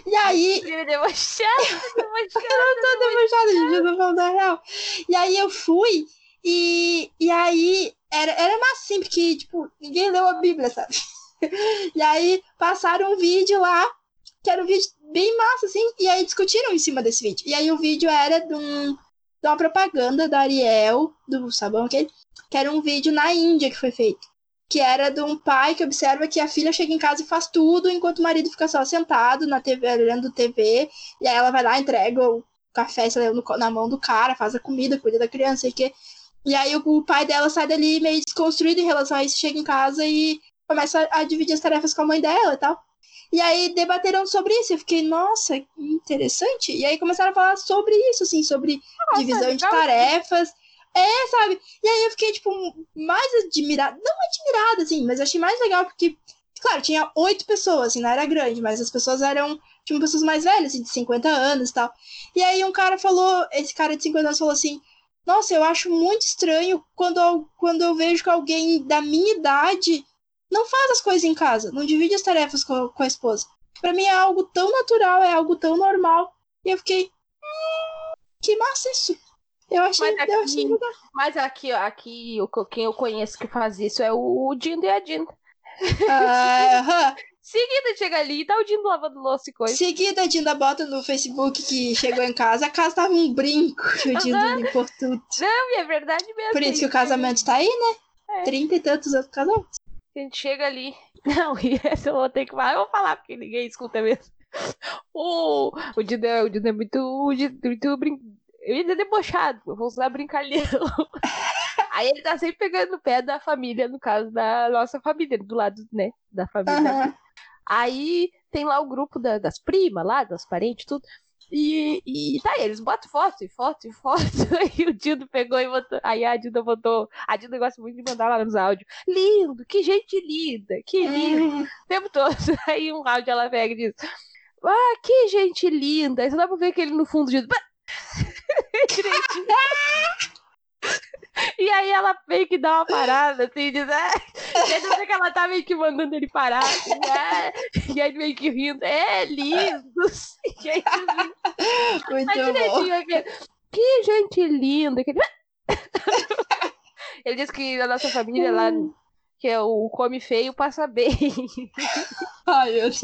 A: E aí,
B: debochando.
A: eu tô debochada, gente, eu tô falando a real. E aí eu fui, e, e aí era, era massa assim, porque, tipo, ninguém leu a Bíblia, sabe? E aí passaram um vídeo lá, que era um vídeo bem massa, assim, e aí discutiram em cima desse vídeo. E aí o vídeo era de, um, de uma propaganda da Ariel, do sabão aquele, que era um vídeo na Índia que foi feito. Que era de um pai que observa que a filha chega em casa e faz tudo, enquanto o marido fica só sentado na TV, olhando TV, e aí ela vai lá, entrega o café, sei lá, na mão do cara, faz a comida, cuida da criança, o quê. E aí o, o pai dela sai dali meio desconstruído em relação a isso, chega em casa e começa a, dividir as tarefas com a mãe dela e tal. E aí debateram sobre isso. Eu fiquei, nossa, interessante. E aí começaram a falar sobre isso, assim, sobre
B: Nossa,
A: divisão de tarefas. É, sabe? E aí eu fiquei, tipo, mais admirada. Não admirada, assim, mas achei mais legal porque, claro, tinha oito pessoas, assim, não era grande, mas as pessoas eram, tinham pessoas mais velhas, assim, de 50 anos e tal. E aí um cara falou, esse cara de 50 anos falou assim, nossa, eu acho muito estranho quando eu, quando eu vejo que alguém da minha idade não faz as coisas em casa, não divide as tarefas com, com a esposa. Pra mim é algo tão natural, é algo tão normal. E eu fiquei, hum, que massa isso. Eu achei,
B: Mas
A: eu achei
B: aqui-
A: legal.
B: Mas aqui, aqui, o, quem eu conheço que faz isso é o Dindo e a Dinda.
A: Ah, aham.
B: Seguida chega ali e tá o Dindo lavando louça e coisa.
A: Seguida, a Dinda bota no Facebook que chegou em casa, a casa tava um brinco, que o Dindo limpou tudo.
B: Não, e é verdade mesmo.
A: Por isso que o casamento tá aí, né?
B: É.
A: Trinta e tantos anos casal.
B: A gente chega ali. Não, e essa eu vou ter que falar. Eu vou falar porque ninguém escuta mesmo. O, o Dindo é, o Dindo é muito, o é muito brin... Eu ia dizer debochado, eu vou usar brincalhão. Aí ele tá sempre pegando no pé da família, no caso da nossa família, do lado, né, da família.
A: Aham.
B: Aí tem lá o grupo da- das primas lá, das parentes, tudo. E, e tá, eles botam foto e foto e foto. Aí o Dindo pegou e botou. Aí a Dinda botou. A Dinda gosta muito de mandar lá nos áudios. Lindo, que gente linda, que lindo.
A: Hum,
B: O tempo todo. Aí um áudio ela pega e diz: Ah, que gente linda. Aí só dá pra ver que ele no fundo. "Bah!" Direitinho. E aí ela meio que dá uma parada, assim, diz, ah, e aí que ela tá meio que mandando ele parar, assim, ah, e aí meio que rindo, é, lindos. E aí,
A: Muito
B: mas
A: bom.
B: que gente linda. Aquele... ele disse que a nossa família lá, que é o come feio, passa bem.
A: Ai, meu Deus.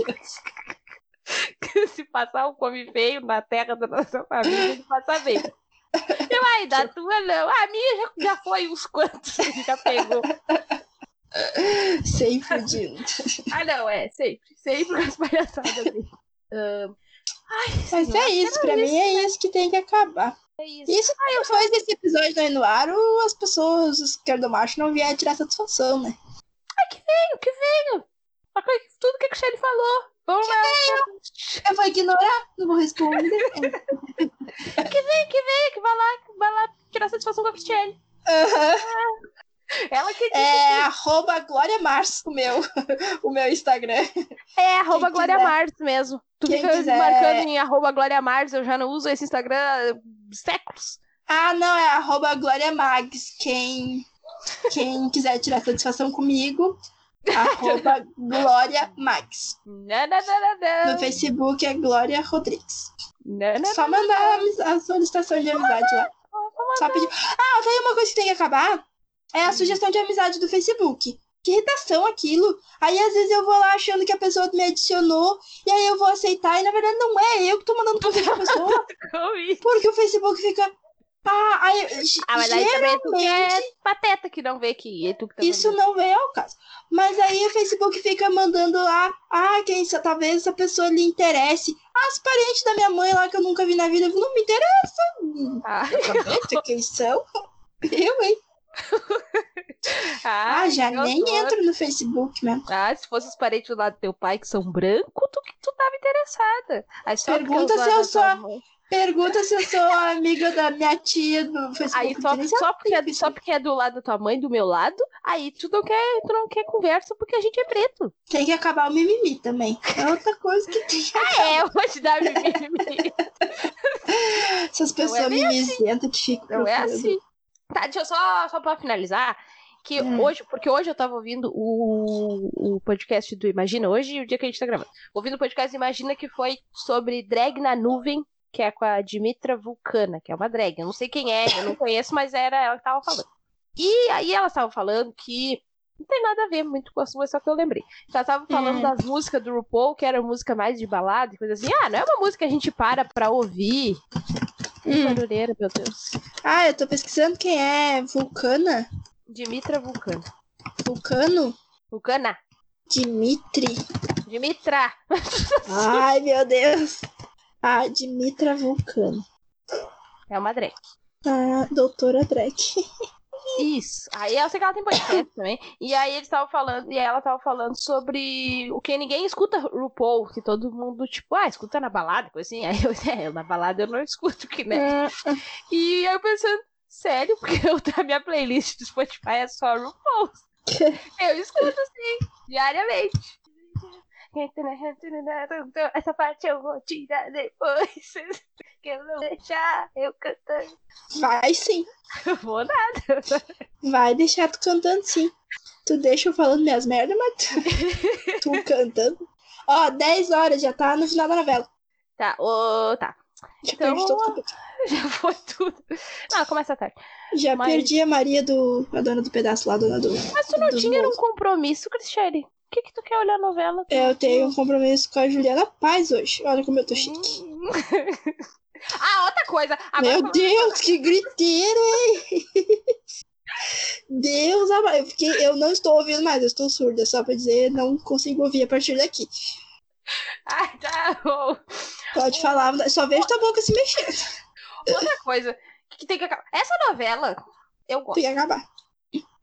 B: Se passar um come feio na terra da nossa família, ele passa bem. Eu aí, da tua não. A minha já, já foi uns quantos, já pegou.
A: Sem fudido.
B: Ah, não, é, sempre. Sempre com as palhaçadas dele. Ai,
A: Mas
B: senhora,
A: é isso, pra mim é isso que tem que acabar.
B: é isso.
A: Isso depois desse episódio do Anuaro, as pessoas, os esquerdomachos, não vieram tirar satisfação, né?
B: O que veio? A coi- Tudo que a Michelle falou. Vamos lá.
A: Eu vou ignorar, não vou responder.
B: Que vem, que vem, que vai lá, que vai lá tirar satisfação com a Cristiane.
A: Aham.
B: Ela que
A: É arroba Glória Mars, o meu, o meu Instagram.
B: é arroba
A: quem
B: Glória
A: quiser-
B: mesmo. Tu
A: quem
B: fica
A: quiser-
B: marcando em arroba Glória Mars, eu já não uso esse Instagram há séculos.
A: Ah, não, é arroba Glória Mags. Quem, quem quiser tirar satisfação comigo, arroba Glória.
B: Não, não, não, não, não.
A: No Facebook é Glória Rodrigues. Só mandar a a solicitação de amizade lá. Só pedir. Ah, tem uma coisa que tem que acabar. É a sugestão de amizade do Facebook. Que irritação aquilo. Aí às vezes eu vou lá achando que a pessoa me adicionou e aí eu vou aceitar e na verdade não é eu que tô mandando convite pra pessoa. Porque o Facebook fica. Ah, aí,
B: Ah, mas aí também é tu que
A: geralmente
B: é pateta que não vê que é tu que tá
A: isso não vem ao caso. Mas aí o Facebook fica mandando lá, ah, quem talvez essa pessoa lhe interesse. As parentes da minha mãe lá que eu nunca vi na vida, não me interessa.
B: Ah,
A: quem são. Eu, hein? Ah, já
B: que
A: nem
B: horror.
A: entro no Facebook mesmo.
B: Ah, se fosse os parentes lá do teu pai que são brancos, tu, tu tava interessada. Aí
A: Pergunta se eu sou- Pergunta se eu sou amiga da minha tia no Facebook.
B: Aí só, porque, é- só porque é do lado da tua mãe, do meu lado, aí tu não quer, tu não quer conversa porque a gente é preto.
A: Tem que acabar o mimimi também. É outra coisa que tem que
B: Ah, é, eu vou te dar mimimi.
A: Essas pessoas
B: bem
A: mimizentas que ficam.
B: Não é
A: procurando.
B: assim. Tá, deixa eu só, só pra finalizar. Que
A: Hum.
B: hoje, porque hoje eu tava ouvindo o, o podcast do Imagina, hoje o dia que a gente tá gravando. Ouvindo o podcast do Imagina que foi sobre drag na nuvem, que é com a Dimitra Vulcana, que é uma drag. Eu não sei quem é, eu não conheço, mas era ela que tava falando. E aí ela tava falando que não tem nada a ver muito com a sua, só que eu lembrei. Ela tava falando
A: Hum.
B: das músicas do RuPaul, que era música mais de balada e coisa assim. Ah, não é uma música que a gente para pra ouvir. Que
A: Hum.
B: barulheira, meu Deus.
A: Ah, eu tô pesquisando quem é Vulcana.
B: Dimitra Vulcana.
A: Vulcano?
B: Vulcana.
A: Dimitri.
B: Dimitra.
A: Ai, meu Deus. Ah, Dimitra Vulcano.
B: É uma drag.
A: Ah, doutora Drake.
B: Isso. Aí eu sei que ela tem podcast também. E aí eles estavam falando, e ela tava falando sobre o que ninguém escuta RuPaul, que todo mundo, tipo, ah, escuta na balada, coisa assim. Aí eu, é, na balada eu não escuto, que né? E aí eu pensando, sério, porque eu, a minha playlist do Spotify é só RuPaul. Eu escuto assim, diariamente. Essa parte eu vou tirar depois. Que eu não vou deixar eu cantando.
A: Vai sim.
B: Eu vou nada.
A: Vai deixar tu cantando sim. Tu deixa eu falando minhas merdas, mas tu, tu cantando. Ó, 10 horas, já tá no final da novela.
B: Tá, ô, tá.
A: Já
B: Então,
A: perdi todo o
B: Já foi tudo. Não, começa tarde.
A: Já
B: mas-
A: perdi a Maria do. a dona do pedaço lá, dona do.
B: Mas tu não tinha um compromisso, Cristiane? Que, que tu quer olhar novela?
A: Eu tenho um compromisso com a Juliana Paz hoje. Olha como eu tô chique.
B: Ah, outra coisa. Agora
A: Meu Deus, que griteiro, hein? Deus amado. Eu, fiquei, eu não estou ouvindo mais, eu estou surda, só pra dizer, não consigo ouvir a partir daqui.
B: Ai, tá bom.
A: Pode falar, só vejo tua boca se mexendo.
B: Outra coisa que tem que acabar. Essa novela, eu gosto.
A: Tem que acabar.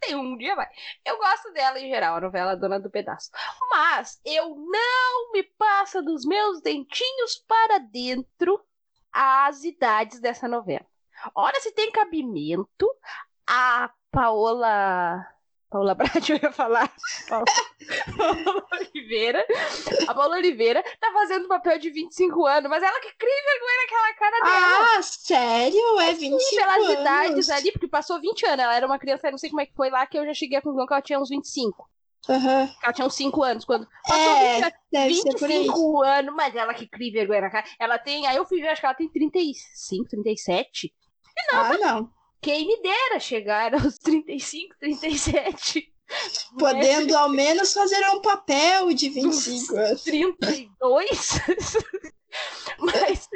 B: Tem um dia vai. Eu gosto dela em geral, a novela Dona do Pedaço. Mas eu não me passa dos meus dentinhos para dentro as idades dessa novela. Olha se tem cabimento a Paola. Paola Brat, eu ia falar. Paola, Paola Oliveira. A Paola Oliveira tá fazendo papel de 25 anos, mas ela que cria vergonha naquela cara dela.
A: Ah, sério? É 25
B: Sim, pelas
A: anos?
B: idades ali, porque passou 20 anos. Ela era uma criança, eu não sei como é que foi lá, que eu já cheguei à conclusão que ela tinha uns 25.
A: Aham.
B: Que ela tinha uns 5 anos. Quando passou
A: É,
B: 20 anos.
A: deve ser por aí.
B: 25 anos, mas ela que cria vergonha na cara. Ela tem. Aí eu fui ver, acho que ela tem 35, 37.
A: Ah, não.
B: Quem me dera chegar aos 35, 37.
A: Podendo ao menos fazer um papel de 25 anos.
B: 32. mas,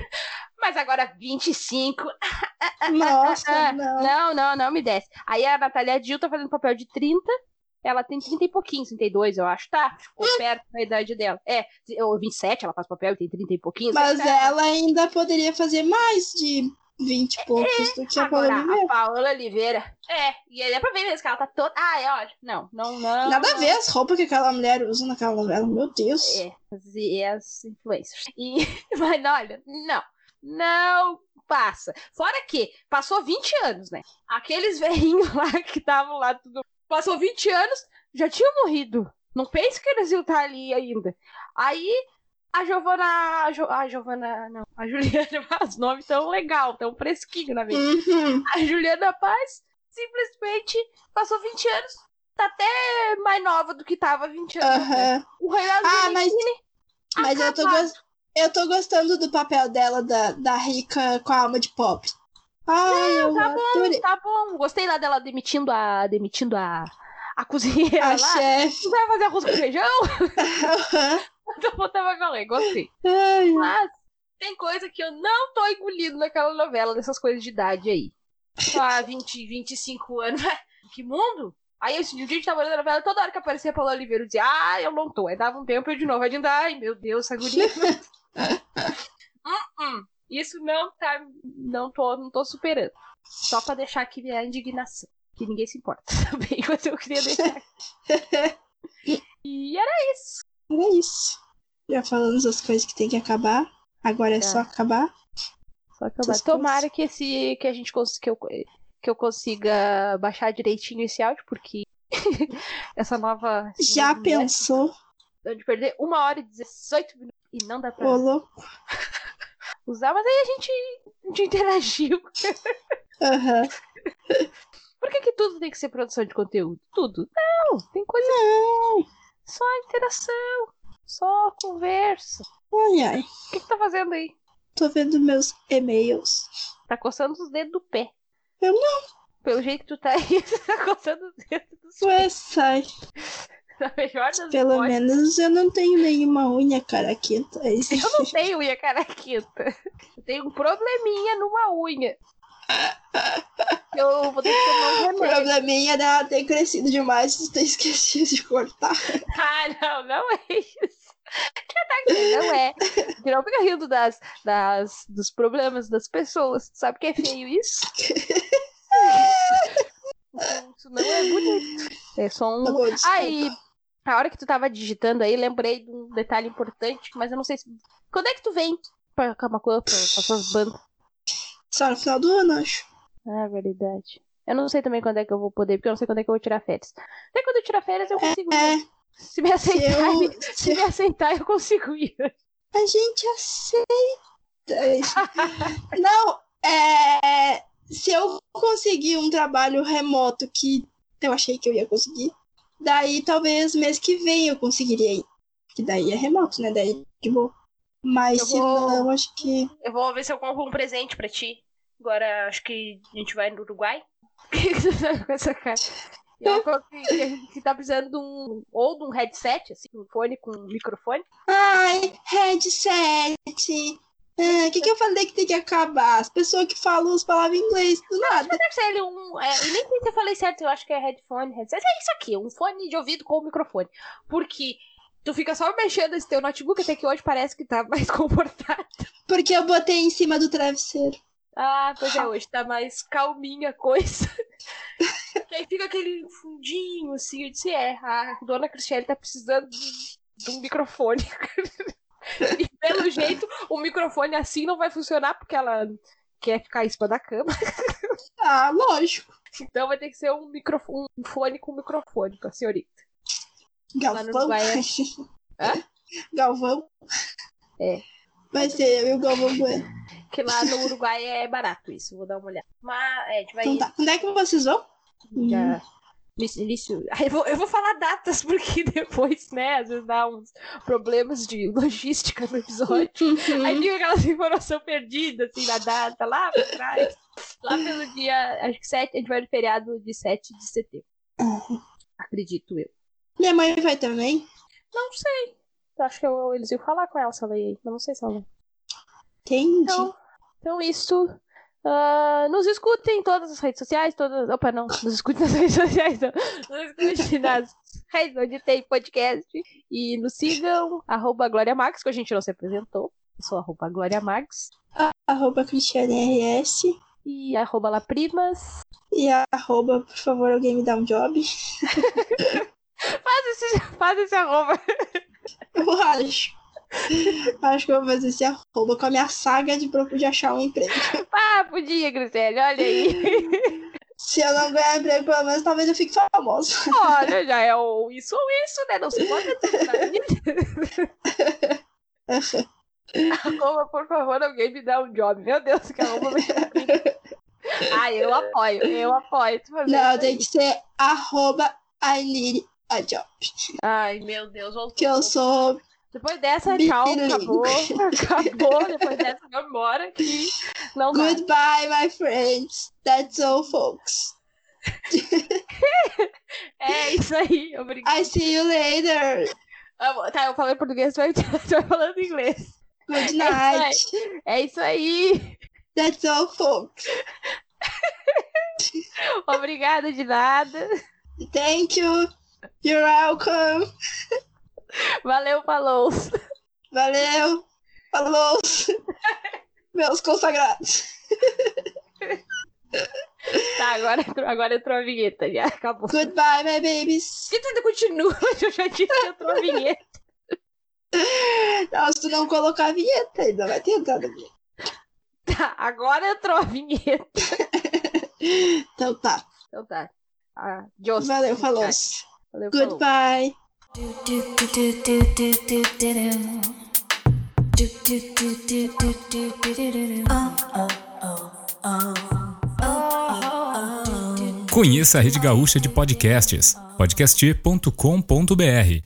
B: mas agora 25.
A: Nossa,
B: Ah,
A: não.
B: Não, não, não me desce. Aí a Natália Gil tá fazendo papel de 30. Ela tem 30 e pouquinho, 32, eu acho. Tá, ficou perto da idade dela. É, ou 27, ela faz papel e tem 30 e pouquinho.
A: Mas ela ainda poderia fazer mais de 20 e poucos do que a Paola Oliveira.
B: a Paola Oliveira. É, e aí é pra ver mesmo que ela tá toda. Ah, é, olha. Não, não, não.
A: Nada a ver as roupas que aquela mulher usa naquela novela. Meu Deus.
B: É, as, e as influencers. E, mas olha, não. Não passa. Fora que passou 20 anos, né? Aqueles velhinhos lá que estavam lá tudo. Passou 20 anos, já tinham morrido. Não pense que eles iam estar ali ainda. Aí a Giovana. A, jo, a Giovana. Não, a Juliana. Os nomes tão legal, tão fresquinho na mente.
A: Uhum.
B: A Juliana Paz simplesmente passou 20 anos. Tá até mais nova do que tava 20 anos. né?
A: Aham.
B: O Reinaldo
A: Ah, mas- Mas eu tô,
B: acabado.
A: gos- eu tô gostando do papel dela, da, da rica com a alma de pobre. Ai, eu
B: tá bom,
A: adorei.
B: tá bom. Gostei lá dela demitindo a. demitindo a. a cozinheira
A: A
B: lá.
A: chefe.
B: Não vai fazer arroz com feijão?
A: Aham.
B: Então botava galera, gostei.
A: Ai,
B: Mas tem coisa que eu não tô engolindo naquela novela, dessas coisas de idade aí. Ah, 20, 25 anos. que mundo? Aí esse dia a gente tava olhando a novela, toda hora que aparecia a Paula Oliveira, eu dizia, ah, eu não tô. Aí dava um tempo eu de novo, aí de ai meu Deus, essa guria. Hum, hum. Isso não tá. Não tô, não tô superando. Só pra deixar aqui a indignação. Que ninguém se importa também, mas eu queria deixar. E era isso.
A: é isso. Já falamos as coisas que tem que acabar. Agora é
B: Tá.
A: só acabar.
B: Só acabar.
A: Essas
B: Tomara que esse. que a gente cons- que eu, que eu consiga baixar direitinho esse áudio, porque essa nova.
A: Já
B: método
A: pensou?
B: De perder uma hora e 18 minutos e não dá pra usar, mas aí a gente, a gente interagiu.
A: Aham.
B: Por que, que tudo tem que ser produção de conteúdo? Tudo. Não, tem coisa. Só interação. Só conversa.
A: Ai, ai.
B: O que, que tá fazendo aí?
A: Tô vendo meus e-mails.
B: Tá coçando os dedos do pé.
A: Eu não.
B: Pelo jeito que tu tá aí, você tá coçando os dedos do
A: Ué, sai.
B: Na melhor das
A: Pelo
B: hipóteses.
A: menos eu não tenho nenhuma unha caraquenta. Isso.
B: Eu não tenho unha caraquita. Eu tenho um probleminha numa unha. Eu vou ter que tomar um
A: O
B: remédio.
A: probleminha dela ter crescido demais e ter esquecido de cortar.
B: Ah, não, não é isso. Tá não é. Não fica rindo das, das, dos problemas das pessoas. Sabe que é feio isso? Isso não é bonito. É só um.
A: Tá.
B: Aí, a hora que tu tava digitando aí, lembrei de um detalhe importante, mas eu não sei se. Quando é que tu vem pra Camacuã, pra, pra suas bandas?
A: Só no final do ano, acho.
B: Ah, verdade. Eu não sei também quando é que eu vou poder, porque eu não sei quando é que eu vou tirar férias. Até quando eu tirar férias eu consigo ir.
A: É,
B: Se me
A: se
B: aceitar,
A: eu,
B: me- se me aceitar, eu consigo ir.
A: a gente aceita. Não, é. Se eu conseguir um trabalho remoto que eu achei que eu ia conseguir, daí talvez mês que vem eu conseguiria ir. Que daí é remoto, né? Daí de boa. Mas
B: Eu
A: se
B: vou-
A: não, acho que.
B: Eu vou ver se eu compro um presente pra ti. Agora acho que a gente vai no Uruguai. O que que você tá com essa cara? E ela falou que, a gente- tá precisando de um. Ou de um headset, assim, um fone com microfone.
A: Ai, headset. Ah, O que, que eu falei que tem que acabar? As pessoas que falam as palavras em inglês do nada.
B: Deve ser ele um. É, eu nem sei se eu falei certo, eu acho que é headphone, headset. É isso aqui, um fone de ouvido com microfone. Porque tu fica só mexendo esse teu notebook, até que hoje parece que tá mais comportado.
A: Porque eu botei em cima do travesseiro.
B: Ah, pois é, hoje tá mais calminha a coisa. que aí fica aquele fundinho, assim, eu disse, é, a dona Cristiane tá precisando de, de um microfone. e pelo jeito, o microfone assim não vai funcionar, porque ela quer ficar em cima da cama.
A: Ah, lógico.
B: Então vai ter que ser um, microfone, um fone com microfone pra senhorita.
A: Galvão.
B: Uruguai é- Hã?
A: Galvão.
B: É.
A: Vai ser eu e o Galvão Bueno.
B: Que lá no Uruguai é barato isso, vou dar uma olhada. Mas, é, a gente vai
A: Então tá. Onde é que vocês vão?
B: já. Início, eu, vou, eu vou falar datas, porque depois, né, às vezes dá uns problemas de logística no episódio.
A: Uhum.
B: Aí fica aquelas informações perdidas, assim, na data, lá pra trás. Lá pelo dia, acho que 7, a gente vai no feriado de 7 de setembro. Acredito eu.
A: Minha mãe vai também.
B: Não sei. Eu acho que eu- eles iam falar com ela se ela ia não sei se ela vai.
A: Entendi.
B: Então, então isso. ah, nos escutem em todas as redes sociais, todas. Opa, não, nos escutem nas redes sociais, não. Nos escutem nas redes onde tem podcast. E nos sigam, arroba Glória Max, que a gente não se apresentou. Eu sou arroba Glória Max.
A: Arroba Cristiane RS.
B: E arroba Laprimas.
A: E arroba, por favor, alguém me dá um job.
B: Faz esse, faz esse arroba.
A: Eu acho. Acho que eu vou fazer esse arroba com a minha saga de, pro- de achar um emprego.
B: Ah, podia, Grisele, olha aí.
A: Se eu não ganhar emprego, pelo menos talvez eu fique famosa.
B: Olha, já é o isso ou isso, né? Não se pode vida. Arroba, por favor, alguém me dá um job. Meu Deus, que arroba me Ai, eu apoio, eu apoio.
A: Não, tem que ser arroba I need a job.
B: Ai, meu Deus, voltou.
A: Que eu sou
B: Depois dessa,
A: Bilíngue.
B: tchau, acabou. Acabou. Depois dessa, vamos embora que não dá.
A: goodbye, my friends. That's all, folks.
B: É isso aí, obrigada.
A: I see you later.
B: Ah, Tá, eu falei português, tu vai, falando inglês.
A: Good
B: É
A: night.
B: É isso aí.
A: That's all, folks.
B: Obrigada de nada.
A: Thank you. You're welcome.
B: Valeu, falou.
A: Valeu. Falou. Meus consagrados.
B: Tá, agora, entrou- agora entrou a vinheta, já acabou.
A: Goodbye, my babies.
B: Que tu ainda continua, eu já disse que entrou a vinheta.
A: Não, se tu não colocar a vinheta, ainda vai ter entrado a vinheta.
B: Tá, agora entrou a vinheta.
A: Então tá.
B: Então tá. Ah.
A: Valeu, falou.
B: Valeu, falou.
D: Conheça a Rede Gaúcha de Podcasts, podcast.com.br.